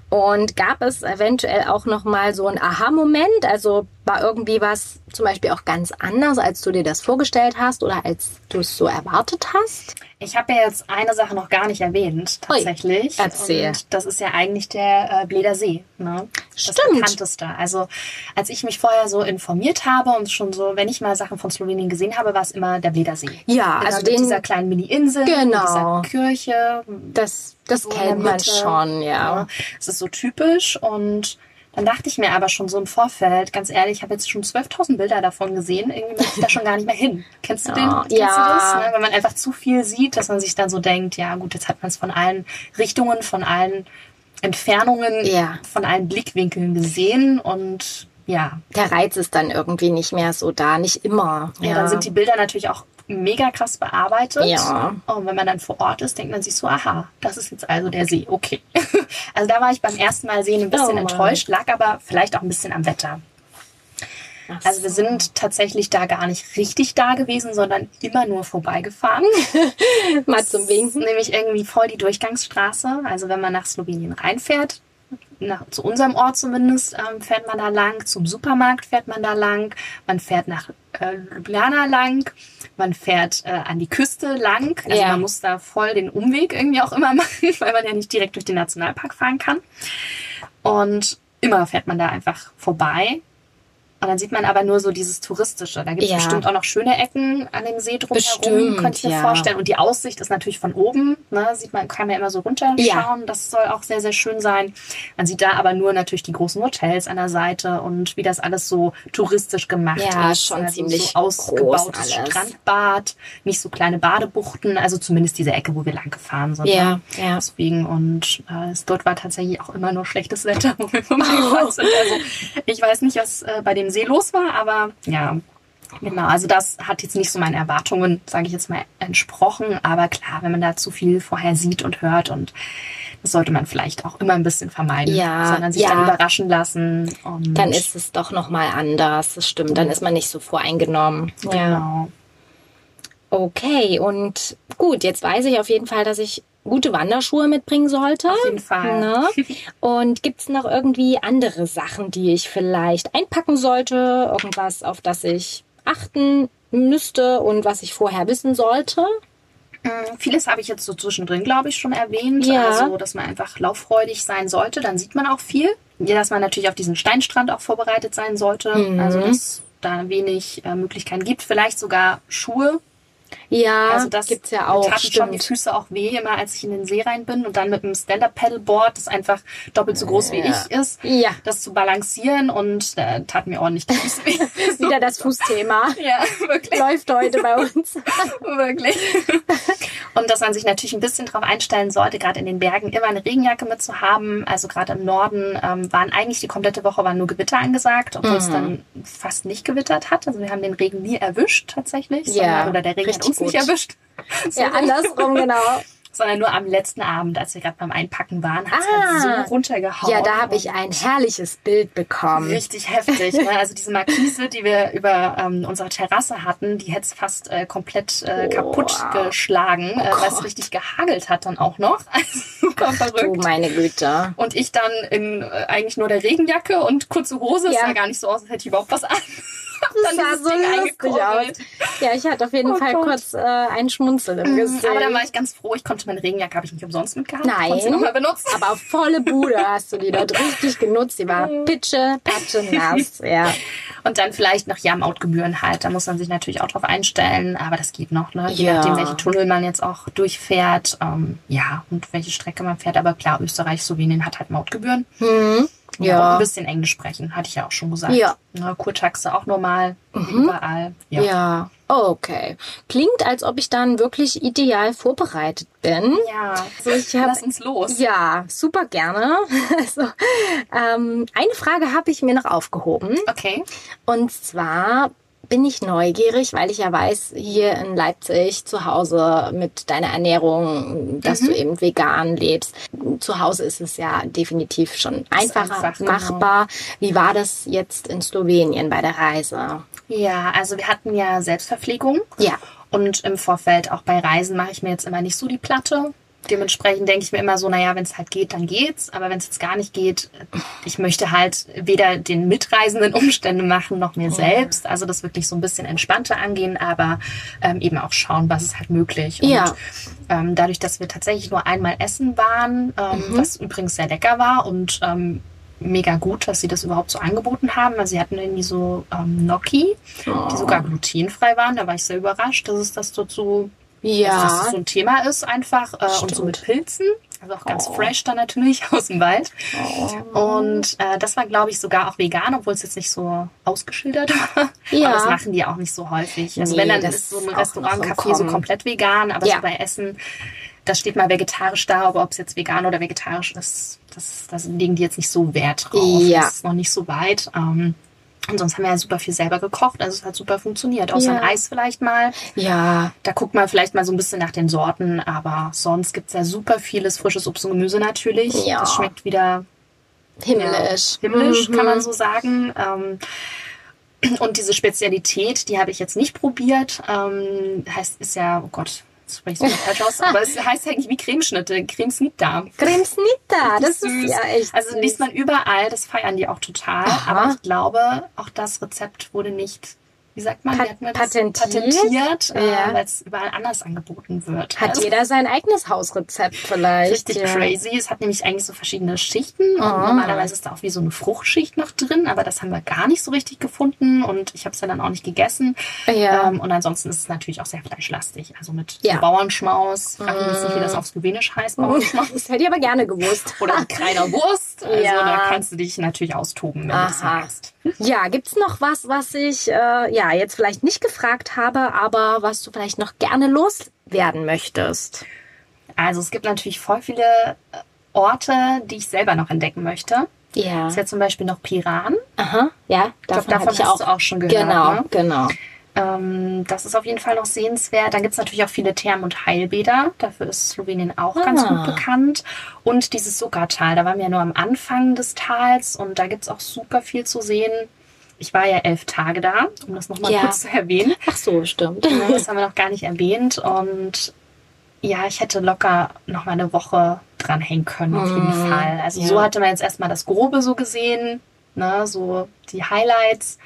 Und gab es eventuell auch noch mal so einen Aha-Moment? Also war irgendwie was zum Beispiel auch ganz anders, als du dir das vorgestellt hast oder als du es so erwartet hast? Ich habe ja jetzt eine Sache noch gar nicht erwähnt, Ui, tatsächlich. erzähl. Und das ist ja eigentlich der äh, Bleder See, ne? Das Stimmt. bekannteste. Also als ich mich vorher so informiert habe und schon so, wenn ich mal Sachen von Slowenien gesehen habe, war es immer der Bleder See. Ja, Immer also mit den- dieser kleinen Mini-Insel, mit Genau. dieser Kirche. Das, das so kennt man schon, ja. Es ist so typisch und dann dachte ich mir aber schon so im Vorfeld, ganz ehrlich, ich habe jetzt schon 12.000 Bilder davon gesehen, irgendwie möchte ich da schon gar nicht mehr hin. Kennst du den? Ja. Kennst Ja. du das? Ne? Wenn man einfach zu viel sieht, dass man sich dann so denkt, ja gut, jetzt hat man es von allen Richtungen, von allen Entfernungen, Ja. von allen Blickwinkeln gesehen und ja, Der Reiz ist dann irgendwie nicht mehr so da, nicht immer. ja. dann sind die Bilder natürlich auch mega krass bearbeitet. Ja. Und wenn man dann vor Ort ist, denkt man sich so, aha, das ist jetzt also der See, okay. Also da war ich beim ersten Mal sehen ein bisschen Oh enttäuscht, lag aber vielleicht auch ein bisschen am Wetter. Ach Also wir so. sind tatsächlich da gar nicht richtig da gewesen, sondern immer nur vorbeigefahren. mal zum Winken. nämlich irgendwie voll die Durchgangsstraße. Also wenn man nach Slowenien reinfährt, nach, zu unserem Ort zumindest, ähm, fährt man da lang. Zum Supermarkt fährt man da lang. Man fährt nach äh, Ljubljana lang. Man fährt äh, an die Küste lang. Also Ja. man muss da voll den Umweg irgendwie auch immer machen, weil man ja nicht direkt durch den Nationalpark fahren kann. Und immer fährt man da einfach vorbei. Und dann sieht man aber nur so dieses Touristische. Da gibt es Ja. bestimmt auch noch schöne Ecken an dem See drumherum, Bestimmt, könnte ich mir ja. vorstellen. Und die Aussicht ist natürlich von oben. Ne? Sieht man, kann man ja immer so runterschauen. Ja. Das soll auch sehr, sehr schön sein. Man sieht da aber nur natürlich die großen Hotels an der Seite und wie das alles so touristisch gemacht Ja, ist. schon also ziemlich so ausgebautes. Strandbad, nicht so kleine Badebuchten. Also zumindest diese Ecke, wo wir lang gefahren sind. Ja, ne? ja. Deswegen und äh, es, dort war tatsächlich auch immer nur schlechtes Wetter, wo wir vorbeigefahren sind. Also ich weiß nicht, was äh, bei dem See los war, aber ja, genau. Also das hat jetzt nicht so meinen Erwartungen, sage ich jetzt mal, entsprochen. Aber klar, wenn man da zu viel vorher sieht und hört und das sollte man vielleicht auch immer ein bisschen vermeiden, Ja, sondern sich ja. dann überraschen lassen. Dann ist es doch noch mal anders. Das stimmt. Dann ist man nicht so voreingenommen. Ja. genau. Okay. Und gut, jetzt weiß ich auf jeden Fall, dass ich gute Wanderschuhe mitbringen sollte. Auf jeden Fall. Ne? Und gibt's noch irgendwie andere Sachen, die ich vielleicht einpacken sollte? Irgendwas, auf das ich achten müsste und was ich vorher wissen sollte? Mm, Vieles habe ich jetzt so zwischendrin, glaube ich, schon erwähnt. Ja. Also, dass man einfach lauffreudig sein sollte. Dann sieht man auch viel. dass man natürlich auf diesen Steinstrand auch vorbereitet sein sollte. Mhm. Also dass da wenig äh, Möglichkeiten gibt. Vielleicht sogar Schuhe. Ja, Also das gibt's ja auch. Taten schon die Stimmt. Füße auch weh, immer als ich in den See rein bin und dann mit einem Stand-Up-Paddleboard, das einfach doppelt so groß wie Ja. ich ist, Ja, das zu balancieren und äh, taten mir ordentlich die Füße weh. wieder das Fußthema. ja, wirklich. Läuft heute bei uns. Wirklich. Und dass man sich natürlich ein bisschen darauf einstellen sollte, gerade in den Bergen immer eine Regenjacke mitzuhaben. Also gerade im Norden ähm, waren eigentlich die komplette Woche waren nur Gewitter angesagt, obwohl es dann fast nicht gewittert hat. Also wir haben den Regen nie erwischt tatsächlich. Ja, sondern, oder der Regen hat uns nicht erwischt. So Ja, rum. andersrum, genau. Sondern nur am letzten Abend, als wir gerade beim Einpacken waren, hat es Ah. halt so runtergehauen. Ja, da habe ich ein herrliches Bild bekommen. Richtig heftig. Ne? Also diese Markise, die wir über ähm, unsere Terrasse hatten, die hätte es fast äh, komplett äh, Oh. kaputt geschlagen, äh, weil es richtig gehagelt hat dann auch noch. Also super Du verrückt. meine Güte. Und ich dann in äh, eigentlich nur der Regenjacke und kurze Hose. Es Ja. sah gar nicht so aus, als hätte ich überhaupt was an. Das sah so lustig aus. Ja, ich hatte auf jeden Oh Fall Gott. Mhm, kurz äh, ein Schmunzeln im Gesicht. Aber dann war ich ganz froh. Ich konnte meine Regenjacke, habe ich nicht umsonst mitgehabt. Nein. Konnte sie nochmal benutzen. Aber volle Bude hast du die dort richtig genutzt. Die war Mhm. pitsche, patsche, nass. Ja. Und dann vielleicht noch Jam-Out-Gebühren halt. Da muss man sich natürlich auch drauf einstellen. Aber das geht noch, ne? Je Ja. nachdem, welche Tunnel man jetzt auch durchfährt. Ähm, ja, und welche Strecke man fährt. Aber klar, Österreich, Slowenien hat halt Mautgebühren. Hm. Ja. Auch ein bisschen Englisch sprechen, hatte ich ja auch schon gesagt. Ja. Ne, Kurtaxe auch normal, wie überall. Ja. Ja. Okay. Klingt, als ob ich dann wirklich ideal vorbereitet bin. ja. So, ich hab, Lass uns los. ja, super gerne. Also, ähm, eine Frage habe ich mir noch aufgehoben. Okay. Und zwar bin ich neugierig, weil ich ja weiß, hier in Leipzig zu Hause mit deiner Ernährung, dass Mhm. du eben vegan lebst. Zu Hause ist es ja definitiv schon einfacher einfach, genau. machbar. Wie war das jetzt in Slowenien bei der Reise? Ja, also wir hatten ja Selbstverpflegung. Ja. Und im Vorfeld, auch bei Reisen, mache ich mir jetzt immer nicht so die Platte. Dementsprechend denke ich mir immer so, naja, wenn es halt geht, dann geht's. Aber wenn es jetzt gar nicht geht, ich möchte halt weder den Mitreisenden Umstände machen, noch mir selbst. Also das wirklich so ein bisschen entspannter angehen, aber ähm, eben auch schauen, was ist halt möglich. Und Ja. ähm, dadurch, dass wir tatsächlich nur einmal essen waren, ähm, Mhm. was übrigens sehr lecker war und ähm, mega gut, dass sie das überhaupt so angeboten haben. Also sie hatten irgendwie so ähm, Gnocchi, die sogar glutenfrei waren. Da war ich sehr überrascht, dass es das so, dass Ja. das so ein Thema ist einfach. Äh, und so mit Pilzen. Also auch ganz Oh. fresh dann natürlich aus dem Wald. Und äh, das war, glaube ich, sogar auch vegan, obwohl es jetzt nicht so ausgeschildert war. Ja. Aber das machen die auch nicht so häufig. Also Nee, wenn, dann ist so ein Restaurant, Café so komplett vegan, aber Ja. so bei Essen, das steht mal vegetarisch da, aber ob es jetzt vegan oder vegetarisch ist, das, das legen die jetzt nicht so Wert drauf. Ja. Das ist noch nicht so weit. Ähm, und sonst haben wir ja super viel selber gekocht, also es hat super funktioniert. Außer Ja. ein Eis vielleicht mal. Ja. Da guckt man vielleicht mal so ein bisschen nach den Sorten, aber sonst gibt's ja super vieles frisches Obst und Gemüse natürlich. Ja. Das schmeckt wieder Himmlisch. ja, himmlisch, Mhm. kann man so sagen. Ähm, und diese Spezialität, die habe ich jetzt nicht probiert. Ähm, heißt, ist ja, oh Gott, spreche ich so falsch aus, aber es heißt eigentlich wie Cremeschnitte, Cremesnita. Cremsnita, das Süß. ist ja echt Also liest man überall, das feiern die auch total. Aha. Aber ich glaube, auch das Rezept wurde nicht, wie sagt man, Pat- patentiert? patentiert äh, Ja. weil es überall anders angeboten wird. Hat Also- jeder sein eigenes Hausrezept vielleicht. Richtig ja. crazy. Es hat nämlich eigentlich so verschiedene Schichten und Ah. normalerweise ist da auch wie so eine Fruchtschicht noch drin, aber das haben wir gar nicht so richtig gefunden und ich habe es ja dann auch nicht gegessen. Ja. Ähm, und ansonsten ist es natürlich auch sehr fleischlastig, also mit Ja. Bauernschmaus. Frag mich jetzt nicht, wie das auf Slowenisch heißt, Bauernschmaus. Das hätte ich aber gerne gewusst. Oder mit kleiner Wurst. Also da kannst du dich natürlich austoben, wenn du das Aha. magst. Ja, gibt's noch was, was ich äh, ja jetzt vielleicht nicht gefragt habe, aber was du vielleicht noch gerne loswerden möchtest? Also es gibt natürlich voll viele äh, Orte, die ich selber noch entdecken möchte. Ja. Das ist ja zum Beispiel noch Piran. Aha. Ja, Ich glaube, davon, davon ich hast auch. du auch schon gehört. genau, Ne? genau. Ähm, das ist auf jeden Fall noch sehenswert. Dann gibt es natürlich auch viele Thermen und Heilbäder. Dafür ist Slowenien auch ganz Ah. gut bekannt. Und dieses Sukkertal, da waren wir ja nur am Anfang des Tals und da gibt es auch super viel zu sehen. Ich war ja elf Tage da, um das nochmal Ja. kurz zu erwähnen. Ach so, stimmt. Das haben wir noch gar nicht erwähnt. Und ja, ich hätte locker noch mal eine Woche dranhängen können, auf jeden Mhm. Fall. Also Ja. so hatte man jetzt erstmal das Grobe so gesehen, ne, so die Highlights.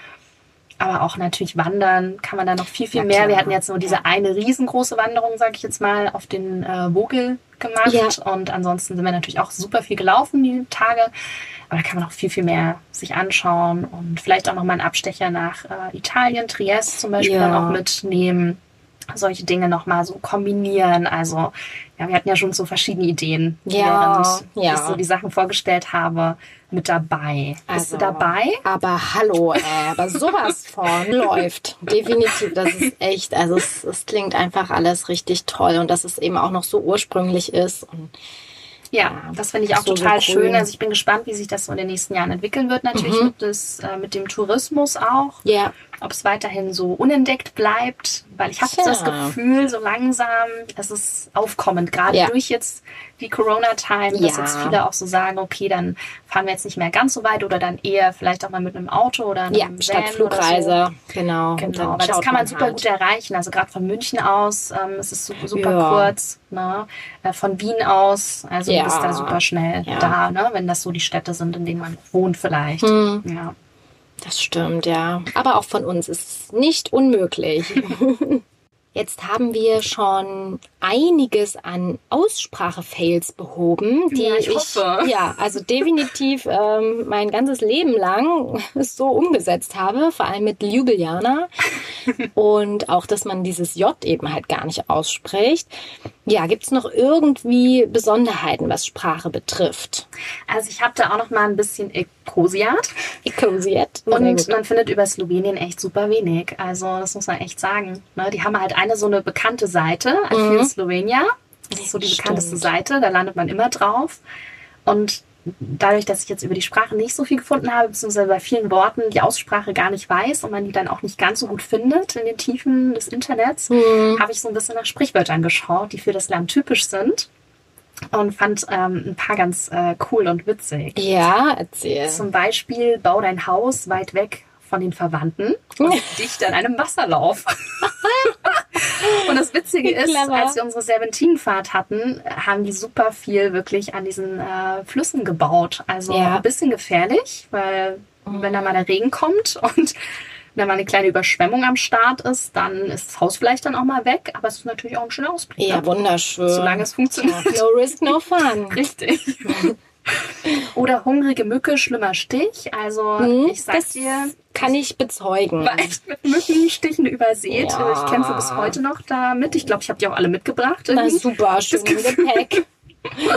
Aber auch natürlich wandern kann man da noch viel, viel ja, mehr. Klar. Wir hatten jetzt nur diese eine riesengroße Wanderung, sage ich jetzt mal, auf den äh, Vogel gemacht. Ja. Und ansonsten sind wir natürlich auch super viel gelaufen die Tage. Aber da kann man auch viel, viel mehr sich anschauen und vielleicht auch nochmal einen Abstecher nach äh, Italien, Trieste zum Beispiel ja. dann auch mitnehmen. Solche Dinge nochmal so kombinieren. Also, ja, wir hatten ja schon so verschiedene Ideen, ja, während ja. ich so die Sachen vorgestellt habe mit dabei. Also, Bist du also, dabei? Aber hallo, äh, aber sowas von läuft. Definitiv. Das ist echt, also es, es klingt einfach alles richtig toll und dass es eben auch noch so ursprünglich ist und ja, das finde ich auch so total so schön. Also ich bin gespannt, wie sich das so in den nächsten Jahren entwickeln wird. Natürlich mhm. mit, das, äh, mit dem Tourismus auch. Ja ob es weiterhin so unentdeckt bleibt, weil ich habe ja. das Gefühl, so langsam, es ist aufkommend, gerade ja. durch jetzt die Corona-Time, dass ja. jetzt viele auch so sagen, okay, dann fahren wir jetzt nicht mehr ganz so weit oder dann eher vielleicht auch mal mit einem Auto oder einem ja, Van statt Flugreise, so. genau. Genau, aber das kann man super halt. gut erreichen, also gerade von München aus, ähm, es ist super, super kurz, ne? Äh, von Wien aus, also ja. bist da super schnell da, ne? wenn das so die Städte sind, in denen man wohnt vielleicht. Hm. Ja. Das stimmt, ja. Aber auch von uns ist es nicht unmöglich. Jetzt haben wir schon einiges an Aussprache-Fails behoben, die ja, ich, hoffe. ja, also definitiv ähm, mein ganzes Leben lang so umgesetzt habe, vor allem mit Ljubljana und auch, dass man dieses J eben halt gar nicht ausspricht. Ja, gibt's noch irgendwie Besonderheiten, was Sprache betrifft? Also ich habe da auch noch mal ein bisschen Ekosiat. Ekosiat. Und man findet über Slowenien echt super wenig. Also das muss man echt sagen. Ne? Die haben halt eine so eine bekannte Seite, mhm. Slovenia. Das ist so die Stimmt. bekannteste Seite, da landet man immer drauf. Und dadurch, dass ich jetzt über die Sprache nicht so viel gefunden habe, beziehungsweise bei vielen Worten die Aussprache gar nicht weiß und man die dann auch nicht ganz so gut findet in den Tiefen des Internets, mhm. habe ich so ein bisschen nach Sprichwörtern geschaut, die für das Land typisch sind und fand ähm, ein paar ganz äh, cool und witzig. Ja, erzähl. Zum Beispiel, bau dein Haus weit weg von den Verwandten und dicht an einem Wasserlauf. Und das Witzige ist, als wir unsere Serpentinenfahrt hatten, haben die super viel wirklich an diesen äh, Flüssen gebaut. Also ja. ein bisschen gefährlich, weil mhm. wenn da mal der Regen kommt und wenn mal eine kleine Überschwemmung am Start ist, dann ist das Haus vielleicht dann auch mal weg, aber es ist natürlich auch ein schöner Ausblick. Ja, ne? wunderschön. Solange es funktioniert. Ja, no risk, no fun. Richtig. Oder hungrige Mücke, schlimmer Stich. Also hm, ich sag dir, kann ich bezeugen. War echt mit Mückenstichen übersät. Ja. Ich kämpfe bis heute noch damit. Ich glaube, ich habe die auch alle mitgebracht. Irgendwie. Na super, schön im Gepäck.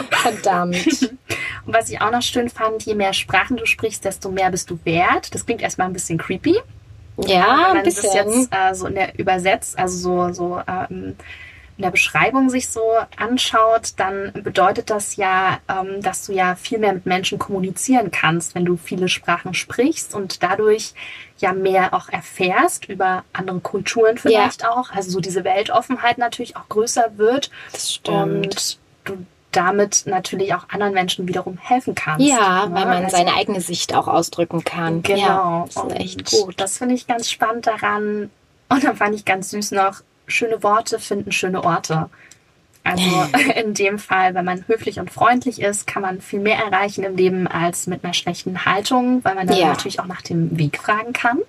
Verdammt. Und was ich auch noch schön fand, je mehr Sprachen du sprichst, desto mehr bist du wert. Das klingt erstmal ein bisschen creepy. Ja, wenn man das jetzt äh, so in der übersetzt, also so, so ähm, in der Beschreibung sich so anschaut, dann bedeutet das ja, ähm, dass du ja viel mehr mit Menschen kommunizieren kannst, wenn du viele Sprachen sprichst und dadurch ja mehr auch erfährst über andere Kulturen vielleicht ja. auch. Also so diese Weltoffenheit natürlich auch größer wird. Das stimmt. Und du damit natürlich auch anderen Menschen wiederum helfen kannst. Ja, ne? weil man also, seine eigene Sicht auch ausdrücken kann. Genau. Ja, das ist echt gut. Das finde ich ganz spannend daran. Und dann fand ich ganz süß noch, schöne Worte finden schöne Orte. Also in dem Fall, wenn man höflich und freundlich ist, kann man viel mehr erreichen im Leben als mit einer schlechten Haltung, weil man dann ja. natürlich auch nach dem Weg fragen kann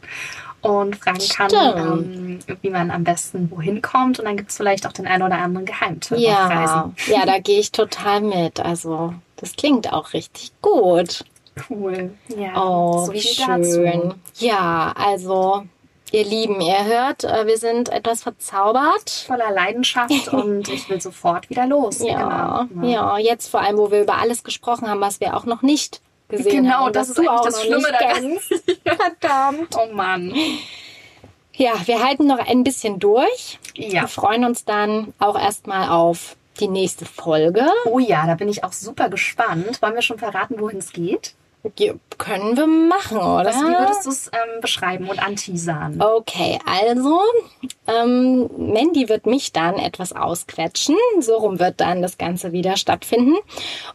und fragen kann, ähm, wie man am besten wohin kommt. Und dann gibt es vielleicht auch den einen oder anderen Geheimtipp ja. Ja, da gehe ich total mit. Also das klingt auch richtig gut. Cool. Ja. Oh, so wie schön. Dazu. Ja, also Ihr Lieben, ihr hört, äh, wir sind etwas verzaubert. Voller Leidenschaft und ich will sofort wieder los. Ja, genau. ja, jetzt vor allem, wo wir über alles gesprochen haben, was wir auch noch nicht gesehen genau, haben. Genau, das ist auch das Schlimme daran. Verdammt. Oh Mann. Ja, wir halten noch ein bisschen durch. Ja. Wir freuen uns dann auch erstmal auf die nächste Folge. Oh ja, da bin ich auch super gespannt. Wollen wir schon verraten, wohin es geht? Können wir machen, oder? Wie würdest du es ähm, beschreiben und anteasern? Okay, also ähm, Mandy wird mich dann etwas ausquetschen. So rum wird dann das Ganze wieder stattfinden.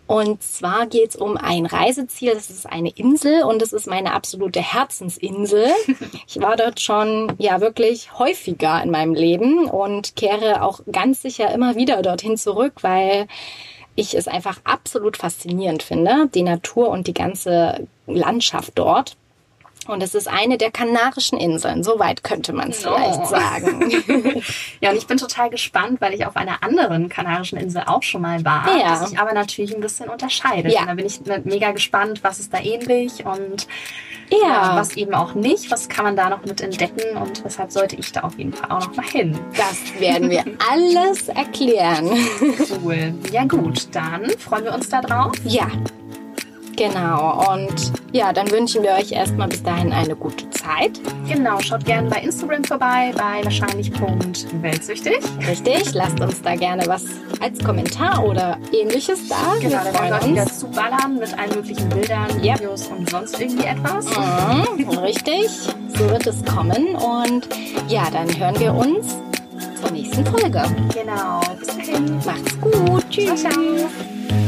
Und zwar geht es um ein Reiseziel. Das ist eine Insel und es ist meine absolute Herzensinsel. Ich war dort schon ja wirklich häufiger in meinem Leben und kehre auch ganz sicher immer wieder dorthin zurück, weil ich es einfach absolut faszinierend finde, die Natur und die ganze Landschaft dort. Und es ist eine der Kanarischen Inseln. Soweit könnte man es Oh. vielleicht sagen. Ja, und ich bin total gespannt, weil ich auf einer anderen kanarischen Insel auch schon mal war, Ja. das sich aber natürlich ein bisschen unterscheidet. Ja. Und da bin ich me- mega gespannt, was ist da ähnlich und Ja. was eben auch nicht, was kann man da noch mit entdecken und weshalb sollte ich da auf jeden Fall auch noch mal hin. Das werden wir alles erklären. Cool. Ja gut, dann freuen wir uns da drauf. Ja, genau. Und ja, dann wünschen wir euch erstmal bis dahin eine gute Zeit. Genau, schaut gerne bei Instagram vorbei, bei wahrscheinlich.weltsüchtig. Richtig, lasst uns da gerne was als Kommentar oder ähnliches da. Genau, wir freuen wir wieder uns. zuballern mit allen möglichen Bildern, Yep. Videos und sonst irgendwie etwas. Mhm, richtig, so wird es kommen. Und ja, dann hören wir uns zur nächsten Folge. Genau, bis dahin. Macht's gut. Tschüss. Ciao, ciao.